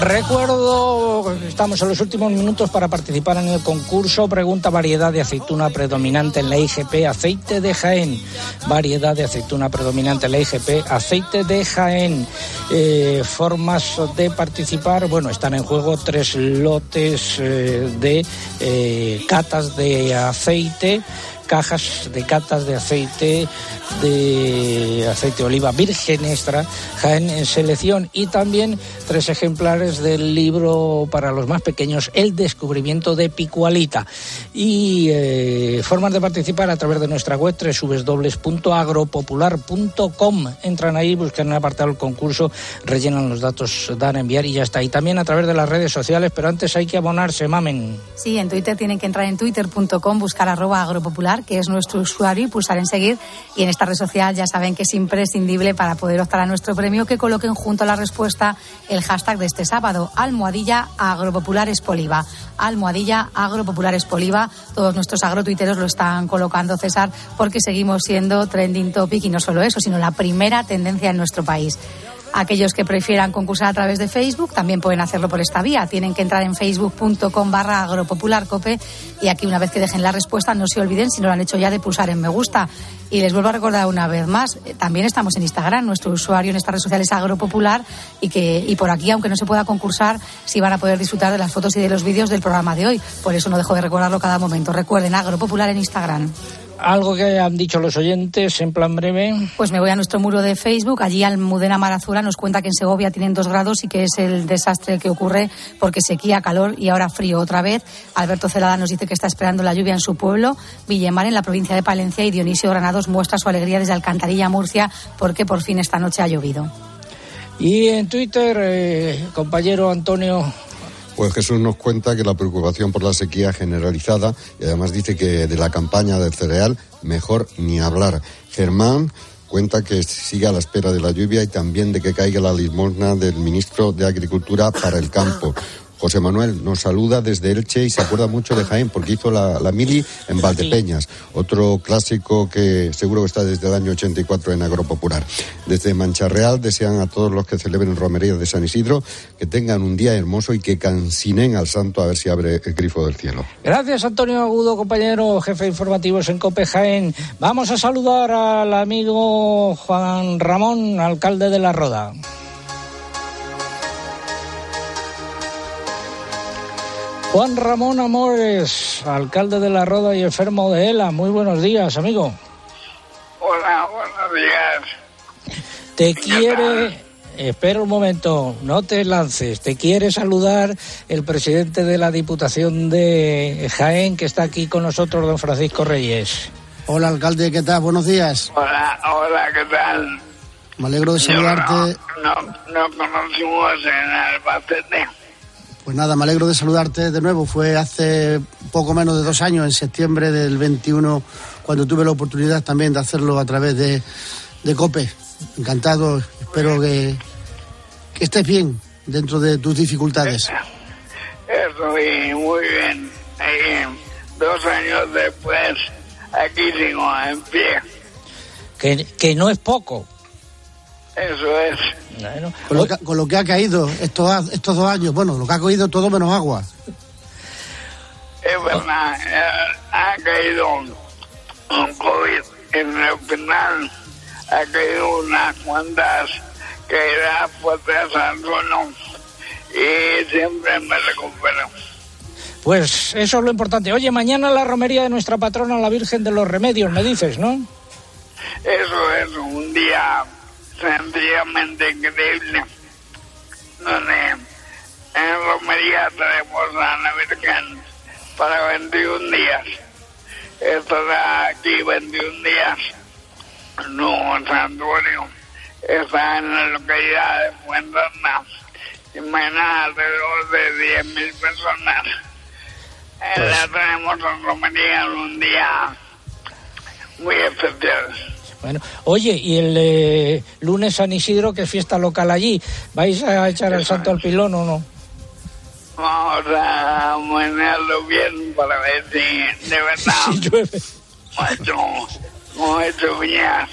Recuerdo, estamos en los últimos minutos para participar en el concurso. Pregunta variedad de aceituna predominante en la IGP, aceite de Jaén. Variedad de aceituna predominante en la IGP, aceite de Jaén. Eh, formas de participar, bueno, están en juego tres lotes eh, de eh, catas de aceite cajas de catas de aceite de aceite de oliva virgen extra Jaén en selección. Y también tres ejemplares del libro para los más pequeños El descubrimiento de Picualita. Y eh, formas de participar a través de nuestra web www.agropopular.com entran ahí, buscan el apartado del concurso rellenan los datos, dan a enviar y ya está. Y también a través de las redes sociales pero antes hay que abonarse, mamen. Sí, en Twitter tienen que entrar en twitter.com buscar arroba agropopular que es nuestro usuario y pulsar en seguir y en esta red social ya saben que es imprescindible para poder optar a nuestro premio que coloquen junto a la respuesta el hashtag de este sábado, almohadilla agropopulares poliva. Almohadilla agropopulares poliva. Todos nuestros agrotuiteros lo están colocando, César, porque seguimos siendo trending topic y no solo eso, sino la primera tendencia en nuestro país. Aquellos que prefieran concursar a través de Facebook también pueden hacerlo por esta vía. Tienen que entrar en facebook.com barra agropopularcope y aquí una vez que dejen la respuesta no se olviden, si no lo han hecho ya, de pulsar en me gusta. Y les vuelvo a recordar una vez más, eh, también estamos en Instagram, nuestro usuario en estas redes sociales es agropopular y que y por aquí, aunque no se pueda concursar, sí van a poder disfrutar de las fotos y de los vídeos del programa de hoy. Por eso no dejo de recordarlo cada momento. Recuerden, agropopular en Instagram. Algo que han dicho los oyentes en plan breve. Pues me voy a nuestro muro de Facebook. Allí Almudena Marazura nos cuenta que en Segovia tienen dos grados y que es el desastre que ocurre porque sequía, calor y ahora frío otra vez. Alberto Celada nos dice que está esperando la lluvia en su pueblo, Villemar, en la provincia de Palencia, y Dionisio Granados muestra su alegría desde Alcantarilla, Murcia, porque por fin esta noche ha llovido. Y en Twitter, eh, compañero Antonio pues Jesús nos cuenta que la preocupación por la sequía generalizada y además dice que de la campaña del cereal mejor ni hablar. Germán cuenta que sigue a la espera de la lluvia y también de que caiga la limosna del ministro de Agricultura para el campo. José Manuel nos saluda desde Elche y se acuerda mucho de Jaén porque hizo la, la mili en Valdepeñas, otro clásico que seguro que está desde el año 84 en Agropopular. Desde Mancha Real desean a todos los que celebren romería de San Isidro que tengan un día hermoso y que cansinen al santo a ver si abre el grifo del cielo. Gracias, Antonio Agudo, compañero jefe de informativos en COPE Jaén. Vamos a saludar al amigo Juan Ramón, alcalde de La Roda. Juan Ramón Amores, alcalde de La Roda y enfermo de ELA. Muy buenos días, amigo. Hola, buenos días. Te quiere, espera un momento, no te lances, te quiere saludar el presidente de la Diputación de Jaén, que está aquí con nosotros, don Francisco Reyes. Hola, alcalde, ¿qué tal? Buenos días. Hola, hola, ¿qué tal? Me alegro de Yo saludarte. No, no, no conocimos en Albacete. Pues nada, me alegro de saludarte de nuevo. Fue hace poco menos de dos años, en septiembre del 21, cuando tuve la oportunidad también de hacerlo a través de, de COPE. Encantado, espero que, que estés bien dentro de tus dificultades. Estoy muy bien. Ahí, dos años después, aquí sigo en pie. Que, que no es poco. Eso es. Bueno, Con lo, que, con lo que ha caído estos, estos dos años, bueno, lo que ha caído todo menos agua. Es verdad, eh, ha caído un, COVID en el hospital, ha caído unas cuantas caídas fuertes al suelo y siempre me recupero. Pues eso es lo importante. Oye, mañana la romería de nuestra patrona, la Virgen de los Remedios, me dices, ¿no? Eso es un día sencillamente increíble, donde en Romería tenemos a la Virgen para 21 días. Estará aquí 21 días en un santuario. Está en la localidad de Fuenterna. Y mañana alrededor de 10.000 personas. Eh, La tenemos en Romería en un día muy especial. Bueno, oye, y el eh, lunes San Isidro, que es fiesta local allí, ¿vais a echar el santo al pilón o no? Vamos a manejarlo bien para ver si de verdad hecho, hemos hecho uñas.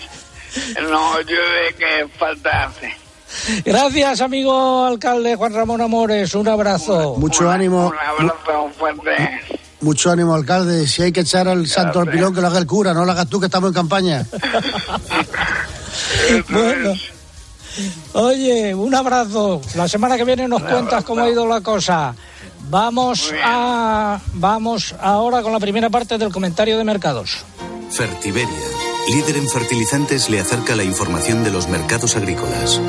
No llueve que falta hace. Gracias, amigo alcalde Juan Ramón Amores. Un abrazo. Mucho ánimo. Un abrazo fuerte. Mucho ánimo, alcalde. Si hay que echar al santo al pilón, que lo haga el cura, no lo hagas tú, que estamos en campaña. Bueno. Oye, un abrazo. La semana que viene nos cuentas cómo ha ido la cosa. Vamos a vamos ahora con la primera parte del comentario de mercados. Fertiberia, líder en fertilizantes, le acerca la información de los mercados agrícolas.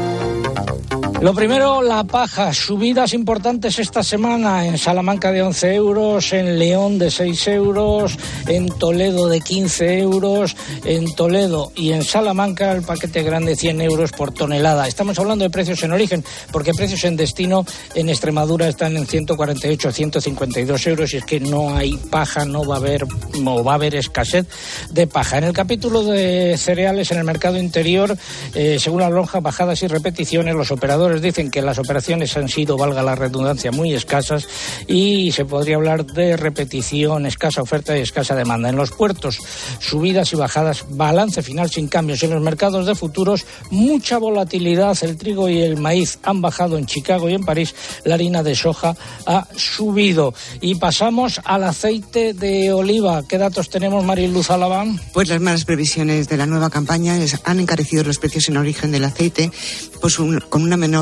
Lo primero, la paja. Subidas importantes esta semana en Salamanca de 11 euros, en León de 6 euros, en Toledo de 15 euros, en Toledo y en Salamanca el paquete grande 100 euros por tonelada. Estamos hablando de precios en origen, porque precios en destino en Extremadura están en 148, 152 euros y es que no hay paja, no va a haber, o va a haber escasez de paja. En el capítulo de cereales en el mercado interior, eh, según la lonja, bajadas y repeticiones, los operadores dicen que las operaciones han sido, valga la redundancia, muy escasas y se podría hablar de repetición, escasa oferta y escasa demanda. En los puertos, subidas y bajadas, balance final sin cambios. En los mercados de futuros, mucha volatilidad. El trigo y el maíz han bajado en Chicago y en París. La harina de soja ha subido. Y pasamos al aceite de oliva. ¿Qué datos tenemos, Mariluz Alabán? Pues las malas previsiones de la nueva campaña han encarecido los precios en origen del aceite pues con una menor,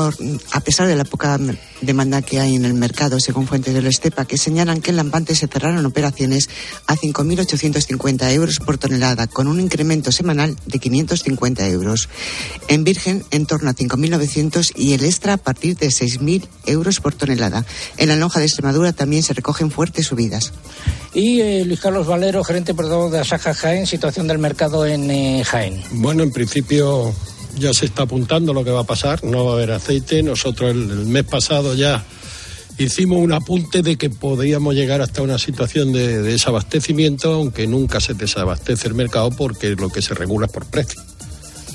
a pesar de la poca demanda que hay en el mercado, según fuentes del Estepa, que señalan que en Lampante se cerraron operaciones a 5.850 euros por tonelada, con un incremento semanal de 550 euros. En Virgen, en torno a 5.900 y el extra a partir de 6.000 euros por tonelada. En la lonja de Extremadura también se recogen fuertes subidas. Y eh, Luis Carlos Valero, gerente portavoz de Asaja Jaén, situación del mercado en eh, Jaén. Bueno, en principio ya se está apuntando lo que va a pasar, no va a haber aceite. Nosotros el, mes pasado ya hicimos un apunte de que podríamos llegar hasta una situación de, de desabastecimiento, aunque nunca se desabastece el mercado porque lo que se regula es por precio.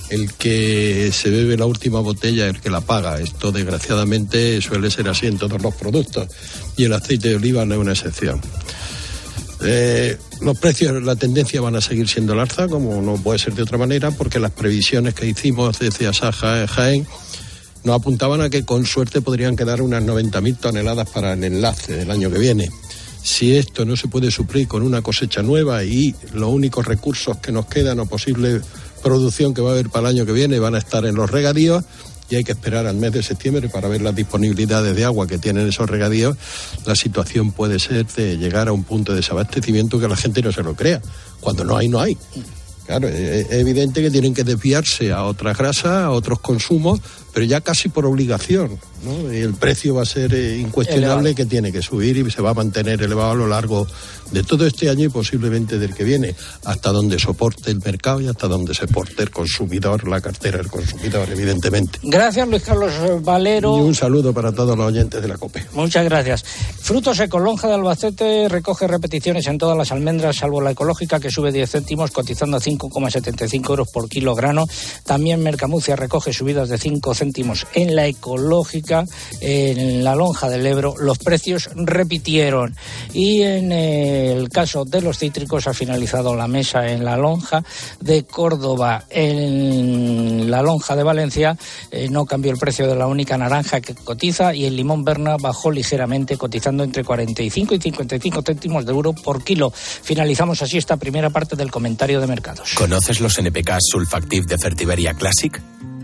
El que se bebe la última botella es el que la paga. Esto desgraciadamente suele ser así en todos los productos y el aceite de oliva no es una excepción. Eh, los precios, la tendencia van a seguir siendo el alza, como no puede ser de otra manera, porque las previsiones que hicimos desde Asaja Jaén nos apuntaban a que con suerte podrían quedar unas 90.000 toneladas para el enlace del año que viene. Si esto no se puede suplir con una cosecha nueva y los únicos recursos que nos quedan o posible producción que va a haber para el año que viene van a estar en los regadíos, y hay que esperar al mes de septiembre para ver las disponibilidades de agua que tienen esos regadíos, la situación puede ser de llegar a un punto de desabastecimiento que la gente no se lo crea. Cuando no hay, no hay. Claro, es evidente que tienen que desviarse a otras grasas, a otros consumos, pero ya casi por obligación. el precio va a ser eh, incuestionable Elevado. que tiene que subir y se va a mantener elevado a lo largo de todo este año y posiblemente del que viene, hasta donde soporte el mercado y hasta donde soporte el consumidor, la cartera del consumidor, evidentemente. Gracias, Luis Carlos Valero. Y un saludo para todos los oyentes de la COPE. Muchas gracias. Frutos Secos, Lonja de Albacete recoge repeticiones en todas las almendras, salvo la ecológica, que sube 10 céntimos, cotizando a 5,75 euros por kilo grano. También Mercamucia recoge subidas de 5 céntimos en la ecológica. En la Lonja del Ebro los precios repitieron. Y en el caso de los cítricos ha finalizado la mesa en la Lonja de Córdoba. En la Lonja de Valencia eh, no cambió el precio de la única naranja que cotiza y el limón Berna bajó ligeramente, cotizando entre 45 y 55 céntimos de euro por kilo. Finalizamos así esta primera parte del comentario de mercados. ¿Conoces los NPK Sulfactive de Fertiberia Classic?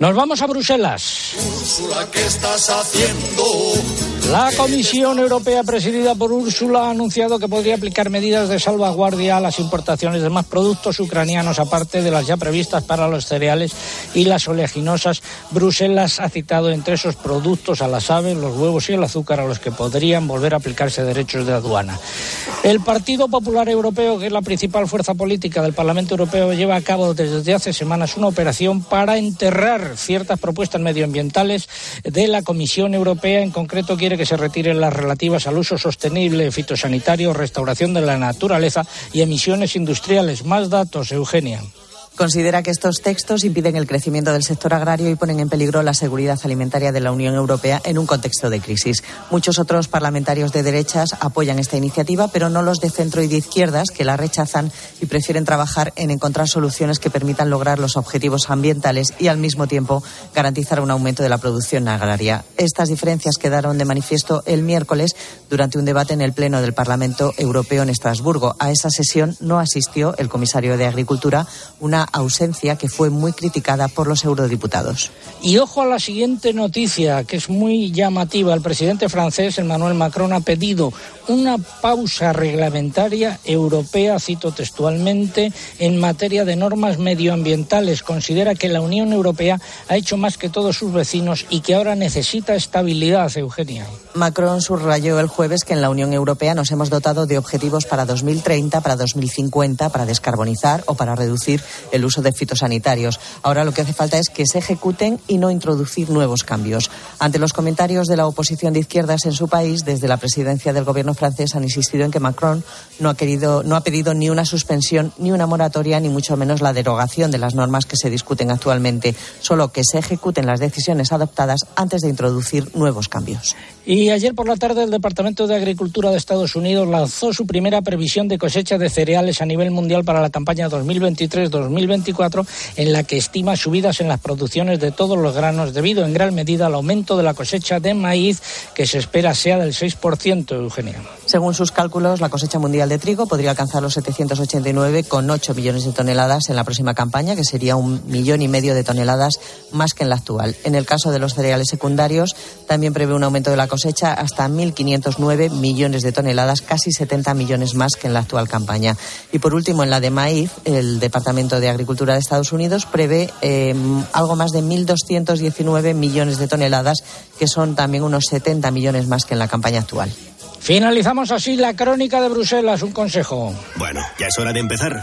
Nos vamos a Bruselas. Úrsula, ¿qué estás haciendo? La Comisión Europea, presidida por Úrsula, ha anunciado que podría aplicar medidas de salvaguardia a las importaciones de más productos ucranianos, aparte de las ya previstas para los cereales y las oleaginosas. Bruselas ha citado entre esos productos a las aves, los huevos y el azúcar, a los que podrían volver a aplicarse derechos de aduana. El Partido Popular Europeo, que es la principal fuerza política del Parlamento Europeo, lleva a cabo desde hace semanas una operación para enterrar ciertas propuestas medioambientales de la Comisión Europea. En concreto, quiere que se retiren las relativas al uso sostenible, fitosanitario, restauración de la naturaleza y emisiones industriales. Más datos, Eugenia. Considera que estos textos impiden el crecimiento del sector agrario y ponen en peligro la seguridad alimentaria de la Unión Europea en un contexto de crisis. Muchos otros parlamentarios de derechas apoyan esta iniciativa, pero no los de centro y de izquierdas, que la rechazan y prefieren trabajar en encontrar soluciones que permitan lograr los objetivos ambientales y, al mismo tiempo, garantizar un aumento de la producción agraria. Estas diferencias quedaron de manifiesto el miércoles durante un debate en el Pleno del Parlamento Europeo en Estrasburgo. A esa sesión no asistió el comisario de Agricultura, una ausencia que fue muy criticada por los eurodiputados. Y ojo a la siguiente noticia, que es muy llamativa. El presidente francés, Emmanuel Macron, ha pedido una pausa reglamentaria europea, cito textualmente, en materia de normas medioambientales. Considera que la Unión Europea ha hecho más que todos sus vecinos y que ahora necesita estabilidad, Eugenia. Macron subrayó el jueves que en la Unión Europea nos hemos dotado de objetivos para 2030, para 2050, para descarbonizar o para reducir el uso de fitosanitarios. Ahora lo que hace falta es que se ejecuten y no introducir nuevos cambios. Ante los comentarios de la oposición de izquierdas en su país, desde la presidencia del gobierno francés han insistido en que Macron no ha querido, no ha pedido ni una suspensión, ni una moratoria, ni mucho menos la derogación de las normas que se discuten actualmente, solo que se ejecuten las decisiones adoptadas antes de introducir nuevos cambios. Y ayer por la tarde el Departamento de Agricultura de Estados Unidos lanzó su primera previsión de cosecha de cereales a nivel mundial para la campaña 2023-2024, en la que estima subidas en las producciones de todos los granos debido en gran medida al aumento de la cosecha de maíz que se espera sea del 6%, Eugenia. Según sus cálculos, la cosecha mundial de trigo podría alcanzar los 789,8 millones de toneladas en la próxima campaña, que sería un millón y medio de toneladas más que en la actual. En el caso de los cereales secundarios, también prevé un aumento de la cosecha hasta 1.509 millones de toneladas, casi 70 millones más que en la actual campaña. Y por último, en la de maíz, el Departamento de Agricultura de Estados Unidos prevé eh, algo más de 1.219 millones de toneladas, que son también unos 70 millones más que en la campaña actual. Finalizamos así la crónica de Bruselas. Un consejo. Bueno, ya es hora de empezar.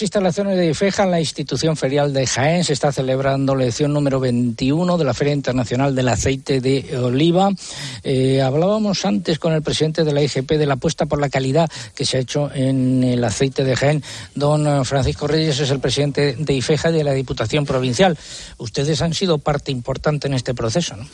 instalaciones de IFEJA, la institución ferial de Jaén. Se está celebrando la edición número 21 de la Feria Internacional del Aceite de Oliva. Eh, hablábamos antes con el presidente de la IGP de la apuesta por la calidad que se ha hecho en el aceite de Jaén. Don Francisco Reyes es el presidente de IFEJA y de la Diputación Provincial. Ustedes han sido parte importante en este proceso, ¿no?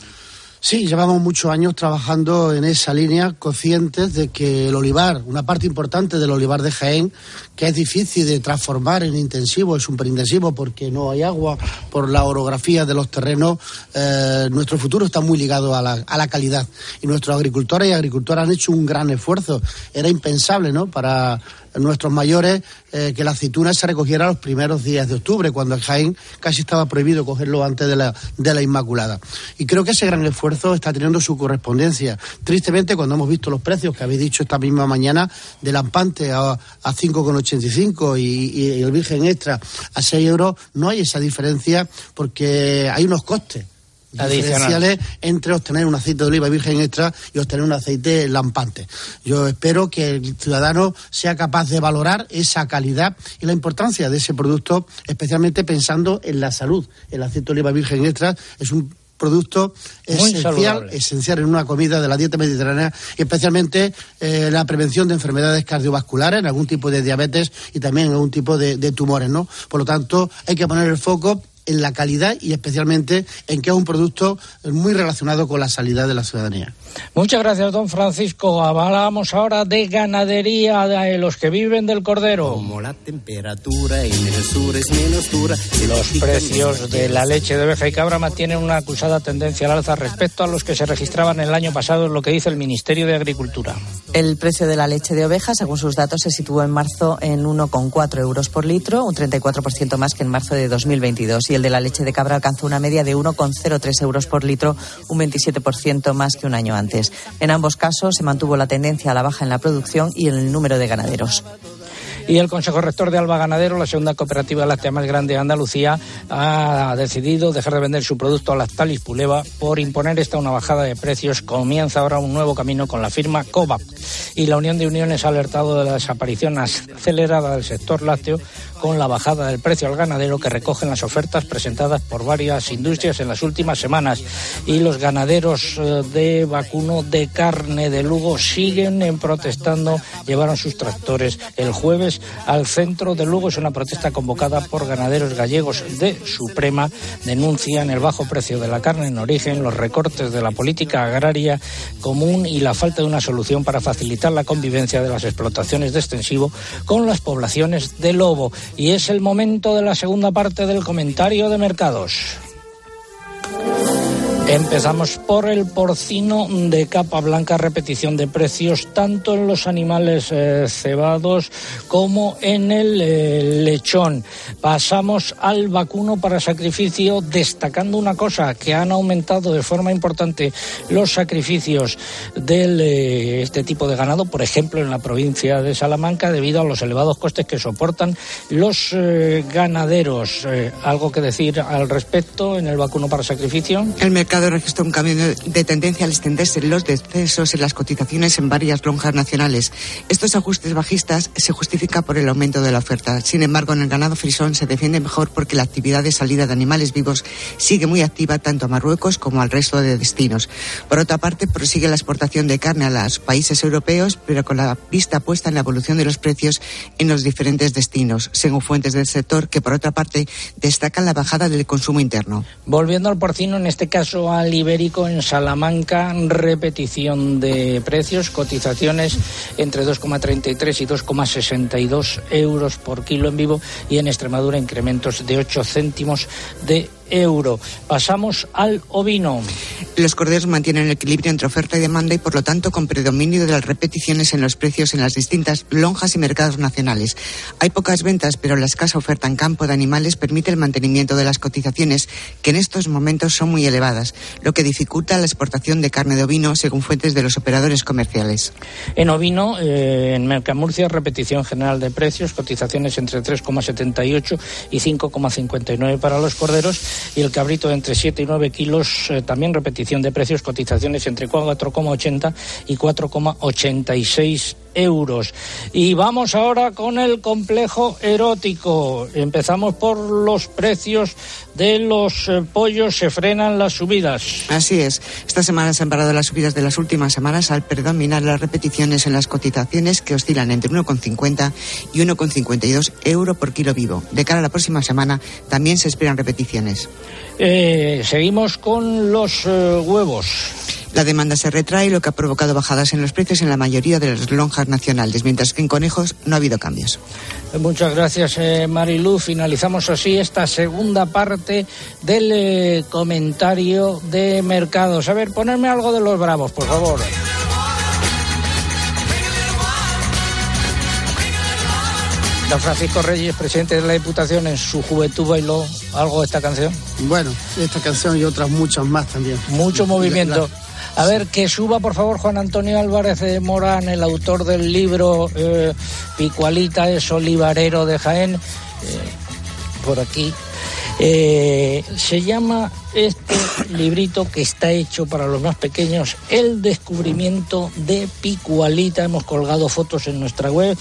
Sí, llevamos muchos años trabajando en esa línea, conscientes de que el olivar, una parte importante del olivar de Jaén, que es difícil de transformar en intensivo, es superintensivo porque no hay agua, por la orografía de los terrenos, eh, nuestro futuro está muy ligado a la, a la calidad. Y nuestros agricultores y agricultoras han hecho un gran esfuerzo. Era impensable, ¿no?, para nuestros mayores eh, que la aceituna se recogiera los primeros días de octubre, cuando en Jaén casi estaba prohibido cogerlo antes de la, de la Inmaculada. Y creo que ese gran esfuerzo está teniendo su correspondencia. Tristemente, cuando hemos visto los precios que habéis dicho esta misma mañana, de Lampante a, a 5,85 y, y el Virgen Extra a 6 euros, no hay esa diferencia porque hay unos costes diferenciales entre obtener un aceite de oliva virgen extra y obtener un aceite lampante. Yo espero que el ciudadano sea capaz de valorar esa calidad y la importancia de ese producto, especialmente pensando en la salud. El aceite de oliva virgen extra es un producto esencial, esencial en una comida de la dieta mediterránea y especialmente eh, la prevención de enfermedades cardiovasculares, en algún tipo de diabetes y también en algún tipo de, de tumores, ¿no? Por lo tanto, hay que poner el foco en la calidad y especialmente en que es un producto muy relacionado con la salida de la ciudadanía. Muchas gracias, don Francisco. Hablamos ahora de ganadería, de los que viven del cordero. Como la temperatura en el sur es menos dura. Los precios de la leche de oveja y cabra mantienen una acusada tendencia al alza respecto a los que se registraban el año pasado, es lo que dice el Ministerio de Agricultura. El precio de la leche de oveja, según sus datos, se situó en marzo en 1,4 euros por litro, un 34% más que en marzo de 2022. Y el de la leche de cabra alcanzó una media de 1,03 euros por litro, un 27% más que un año En ambos casos se mantuvo la tendencia a la baja en la producción y en el número de ganaderos. Y el Consejo Rector de Alba Ganadero, la segunda cooperativa láctea más grande de Andalucía, ha decidido dejar de vender su producto a Lactalis Puleva por imponer esta una bajada de precios. Comienza ahora un nuevo camino con la firma COVAP. Y la Unión de Uniones ha alertado de la desaparición acelerada del sector lácteo con la bajada del precio al ganadero que recogen las ofertas presentadas por varias industrias en las últimas semanas. Y los ganaderos eh, de vacuno de carne de Lugo siguen en protestando. Llevaron sus tractores el jueves al centro de Lugo. Es una protesta convocada por ganaderos gallegos de Suprema. Denuncian el bajo precio de la carne en origen, los recortes de la política agraria común y la falta de una solución para facilitar la convivencia de las explotaciones de extensivo con las poblaciones de lobo. Y es el momento de la segunda parte del comentario de mercados. Empezamos por el porcino de capa blanca, repetición de precios tanto en los animales eh, cebados como en el eh, lechón. Pasamos al vacuno para sacrificio, destacando una cosa, que han aumentado de forma importante los sacrificios de eh, este tipo de ganado, por ejemplo, en la provincia de Salamanca, debido a los elevados costes que soportan los ganaderos. ¿Algo que decir al respecto en el vacuno para sacrificio? Mercado registró un cambio de tendencia al extenderse los descensos en las cotizaciones en varias lonjas nacionales. Estos ajustes bajistas se justifican por el aumento de la oferta. Sin embargo, en el ganado frisón se defiende mejor porque la actividad de salida de animales vivos sigue muy activa tanto a Marruecos como al resto de destinos. Por otra parte, prosigue la exportación de carne a los países europeos, pero con la vista puesta en la evolución de los precios en los diferentes destinos, según fuentes del sector que, por otra parte, destacan la bajada del consumo interno. Volviendo al porcino, en este caso al ibérico en Salamanca, repetición de precios, cotizaciones entre 2,33 y 2,62 euros por kilo en vivo y en Extremadura incrementos de 8 céntimos de euro. Pasamos al ovino. Los corderos mantienen el equilibrio entre oferta y demanda y por lo tanto con predominio de las repeticiones en los precios en las distintas lonjas y mercados nacionales. Hay pocas ventas, pero la escasa oferta en campo de animales permite el mantenimiento de las cotizaciones que en estos momentos son muy elevadas, lo que dificulta la exportación de carne de ovino según fuentes de los operadores comerciales. En ovino, eh, en Mercamurcia, repetición general de precios, cotizaciones entre 3,78 y 5,59 para los corderos y el cabrito entre 7 y 9 kilos, eh, también repetición de precios, cotizaciones entre 4,80 y 4,86 euros. Y vamos ahora con el complejo erótico. Empezamos por los precios de los eh, pollos. Se frenan las subidas. Así es. Esta semana se han parado las subidas de las últimas semanas al predominar las repeticiones en las cotizaciones que oscilan entre 1,50 y 1,52 euros por kilo vivo. De cara a la próxima semana también se esperan repeticiones. Eh, seguimos con los eh, huevos. La demanda se retrae, lo que ha provocado bajadas en los precios en la mayoría de las lonjas nacionales, mientras que en conejos no ha habido cambios. Muchas gracias, eh, Marilu. Finalizamos así esta segunda parte del eh, comentario de mercados. A ver, ponerme algo de los bravos, por favor. Don Francisco Reyes, presidente de la Diputación, en su juventud bailó algo de esta canción. Bueno, esta canción y otras muchas más también. Mucho movimiento. A ver, que suba por favor Juan Antonio Álvarez de Morán, el autor del libro eh, Picualita es olivarero de Jaén, eh, por aquí. Eh, se llama este librito que está hecho para los más pequeños El descubrimiento de Picualita. Hemos colgado fotos en nuestra web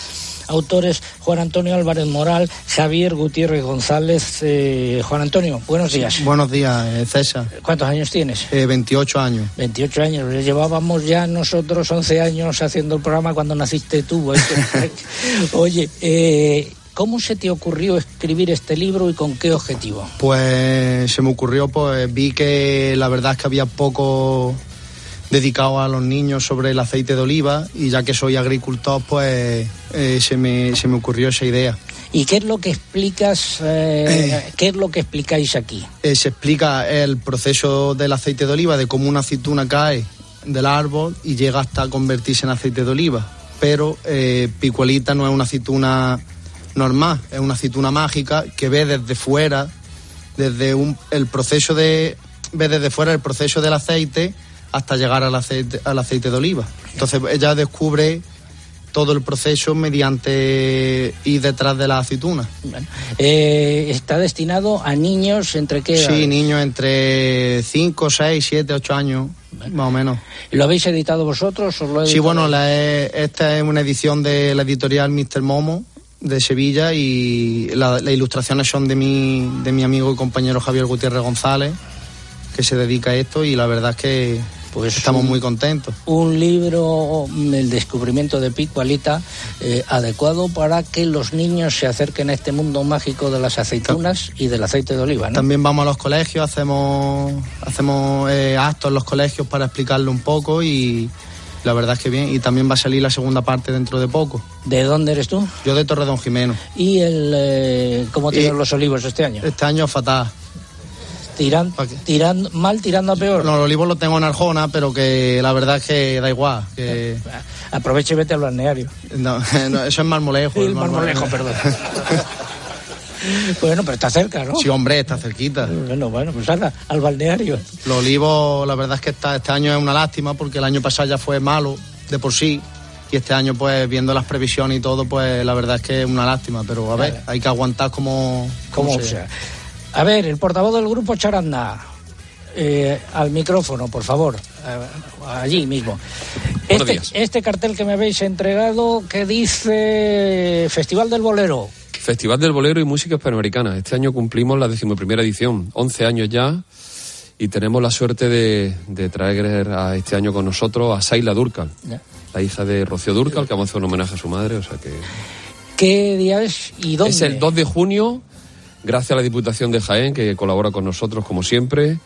autores Juan Antonio Álvarez Moral, Javier Gutiérrez González. Eh, Juan Antonio, buenos días. Buenos días, eh, César. ¿Cuántos años tienes? 28 años. 28 años. Llevábamos ya nosotros 11 años haciendo el programa cuando naciste tú. Oye, eh, ¿Cómo se te ocurrió escribir este libro y con qué objetivo? Pues se me ocurrió, pues vi que la verdad es que había poco dedicado a los niños sobre el aceite de oliva y ya que soy agricultor, pues eh, se, me, se me ocurrió esa idea. ¿Y qué es lo que explicas, eh, eh. qué es lo que explicáis aquí? se explica el proceso del aceite de oliva, de cómo una aceituna cae del árbol y llega hasta convertirse en aceite de oliva. Pero Picuelita no es una aceituna normal, es una aceituna mágica que ve desde fuera, desde un, el proceso de, ve desde fuera el proceso del aceite hasta llegar al aceite, al aceite de oliva. Entonces ella descubre todo el proceso mediante y detrás de la aceituna. Eh, ¿Está destinado a niños entre qué? Sí, niños entre 5, 6, 7, 8 años, más o menos. ¿Lo habéis editado vosotros? O lo Sí, bueno, la he- esta es una edición de la editorial Mr. Momo de Sevilla y la- las ilustraciones son de mi, de mi amigo y compañero Javier Gutiérrez González, que se dedica a esto y la verdad es que Pues estamos un- muy contentos. un libro, El descubrimiento de Picualita, eh, adecuado para que los niños se acerquen a este mundo mágico de las aceitunas y del aceite de oliva, ¿no? También vamos a los colegios, hacemos, hacemos eh, actos en los colegios para explicarlo un poco y la verdad es que bien. Y también va a salir la segunda parte dentro de poco. ¿De dónde eres tú? Yo de Torredón Jimeno. ¿Y el, eh, cómo tienen los olivos este año? Este año fatal. Tiran, tiran, mal tirando a peor. No, los olivos los tengo en Arjona, pero que la verdad es que da igual. Que... Aproveche y vete al balneario. No, no, eso es marmolejo. El marmolejo, perdón. bueno, pero está cerca, ¿no? Sí, hombre, está cerquita. Bueno, bueno, pues anda, al balneario. Los olivos, la verdad es que esta- este año es una lástima porque el año pasado ya fue malo de por sí. Y este año, pues, viendo las previsiones y todo, pues, la verdad es que es una lástima. Pero, a ver, hay que aguantar como, Como como sea. A ver, el portavoz del grupo Charanda. eh, al micrófono, por favor. eh, allí mismo. Este, este cartel que me habéis entregado que dice Festival del Bolero. Festival del Bolero y Música Hispanoamericana. Este año cumplimos la decimoprimera edición, 11 años ya, y tenemos la suerte de, de traer a este año con nosotros a Saila Durcal, Ya. la hija de Rocío Durcal, que vamos a hacer un homenaje a su madre, o sea que... ¿Qué día es y dónde? Es el 2 de junio, gracias a la Diputación de Jaén, que colabora con nosotros como siempre,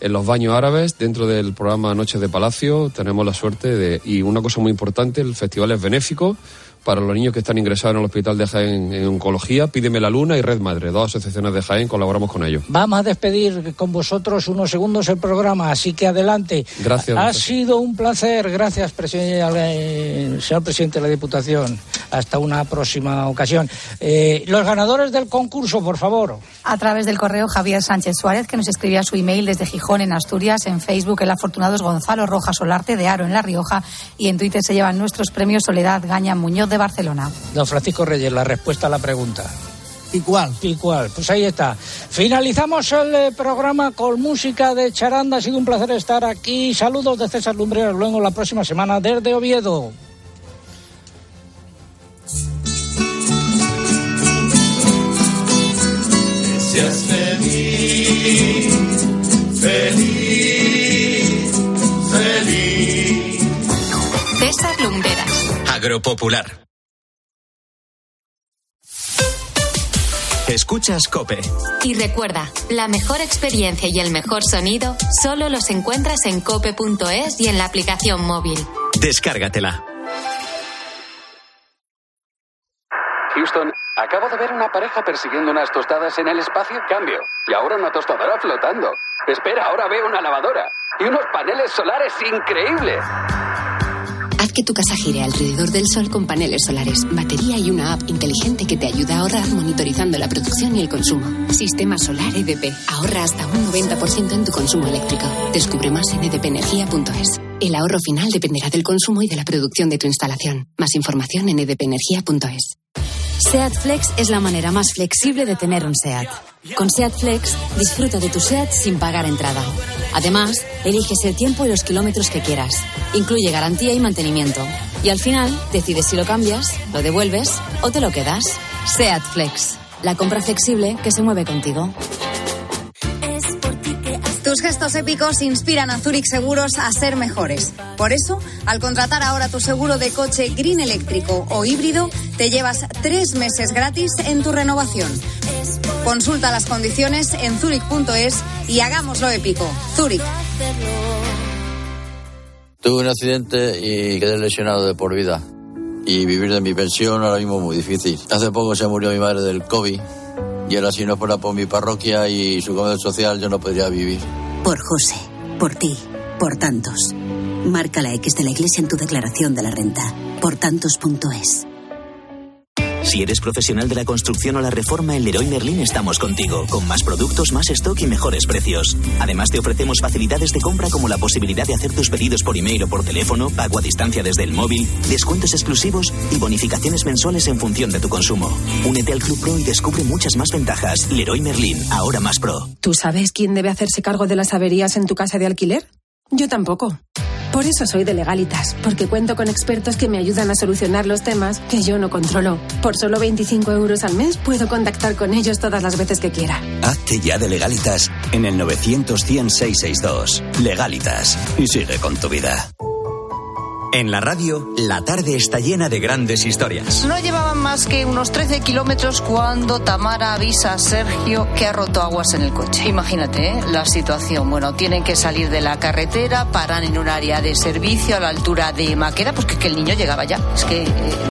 en los baños árabes, dentro del programa Noches de Palacio, tenemos la suerte de... Y una cosa muy importante, el festival es benéfico para los niños que están ingresados en el Hospital de Jaén en oncología. Pídeme la Luna y Red Madre, dos asociaciones de Jaén, colaboramos con ellos. Vamos a despedir con vosotros unos segundos el programa, así que adelante. Gracias. Ha sido un placer. Gracias, presi- eh, señor presidente de la Diputación. Hasta una próxima ocasión. Eh, los ganadores del concurso, por favor. A través del correo Javier Sánchez Suárez, que nos escribía su email desde Gijón, en Asturias. En Facebook, el afortunado es Gonzalo Rojas Solarte, de Aro, en La Rioja. Y en Twitter se llevan nuestros premios Soledad Gaña Muñoz, de Barcelona. Don Francisco Reyes, la respuesta a la pregunta. ¿Y cuál? ¿Y cuál? Pues ahí está. Finalizamos el eh, programa con música de charanda. Ha sido un placer estar aquí. Saludos de César Lumbreras. Luego la próxima semana desde Oviedo. Seas feliz, feliz, Agropopular. Escuchas Cope. Y recuerda, la mejor experiencia y el mejor sonido solo los encuentras en cope.es y en la aplicación móvil. Descárgatela. Houston, acabo de ver una pareja persiguiendo unas tostadas en el espacio. Cambio. Y ahora una tostadora flotando. Espera, ahora veo una lavadora. Y unos paneles solares increíbles. Haz que tu casa gire alrededor del sol con paneles solares, batería y una app inteligente que te ayuda a ahorrar monitorizando la producción y el consumo. Sistema Solar EDP. Ahorra hasta un 90% en tu consumo eléctrico. Descubre más en edpenergia.es. El ahorro final dependerá del consumo y de la producción de tu instalación. Más información en edpenergia.es. SEAT Flex es la manera más flexible de tener un SEAT. Con SEAT Flex disfruta de tu SEAT sin pagar entrada. Además, eliges el tiempo y los kilómetros que quieras. Incluye garantía y mantenimiento. Y al final, decides si lo cambias, lo devuelves o te lo quedas. SEAT Flex. La compra flexible que se mueve contigo. Tus gestos épicos inspiran a Zurich Seguros a ser mejores. Por eso, al contratar ahora tu seguro de coche green eléctrico o híbrido, te llevas tres meses gratis en tu renovación. Consulta las condiciones en zurich.es y hagámoslo épico. Zurich. Tuve un accidente y quedé lesionado de por vida. Y vivir de mi pensión ahora mismo es muy difícil. Hace poco se murió mi madre del COVID. Y ahora si no fuera por mi parroquia y su comedor social yo no podría vivir. Por José, por ti, por tantos. Marca la X de la iglesia en tu declaración de la renta. Por tantos.es. Si eres profesional de la construcción o la reforma, en Leroy Merlin estamos contigo, con más productos, más stock y mejores precios. Además, te ofrecemos facilidades de compra como la posibilidad de hacer tus pedidos por email o por teléfono, pago a distancia desde el móvil, descuentos exclusivos y bonificaciones mensuales en función de tu consumo. Únete al Club Pro y descubre muchas más ventajas. Leroy Merlin, ahora más pro. ¿Tú sabes quién debe hacerse cargo de las averías en tu casa de alquiler? Yo tampoco. Por eso soy de legalitas, porque cuento con expertos que me ayudan a solucionar los temas que yo no controlo. Por solo 25 euros al mes puedo contactar con ellos todas las veces que quiera. Hazte ya de legalitas en el 900 100 662. Legalitas y sigue con tu vida. En la radio, la tarde está llena de grandes historias. No llevaban más que unos 13 kilómetros cuando Tamara avisa a Sergio que ha roto aguas en el coche. Imagínate ¿eh? la situación. Bueno, tienen que salir de la carretera, paran en un área de servicio a la altura de Maqueda, porque que el niño llegaba ya. Es que eh,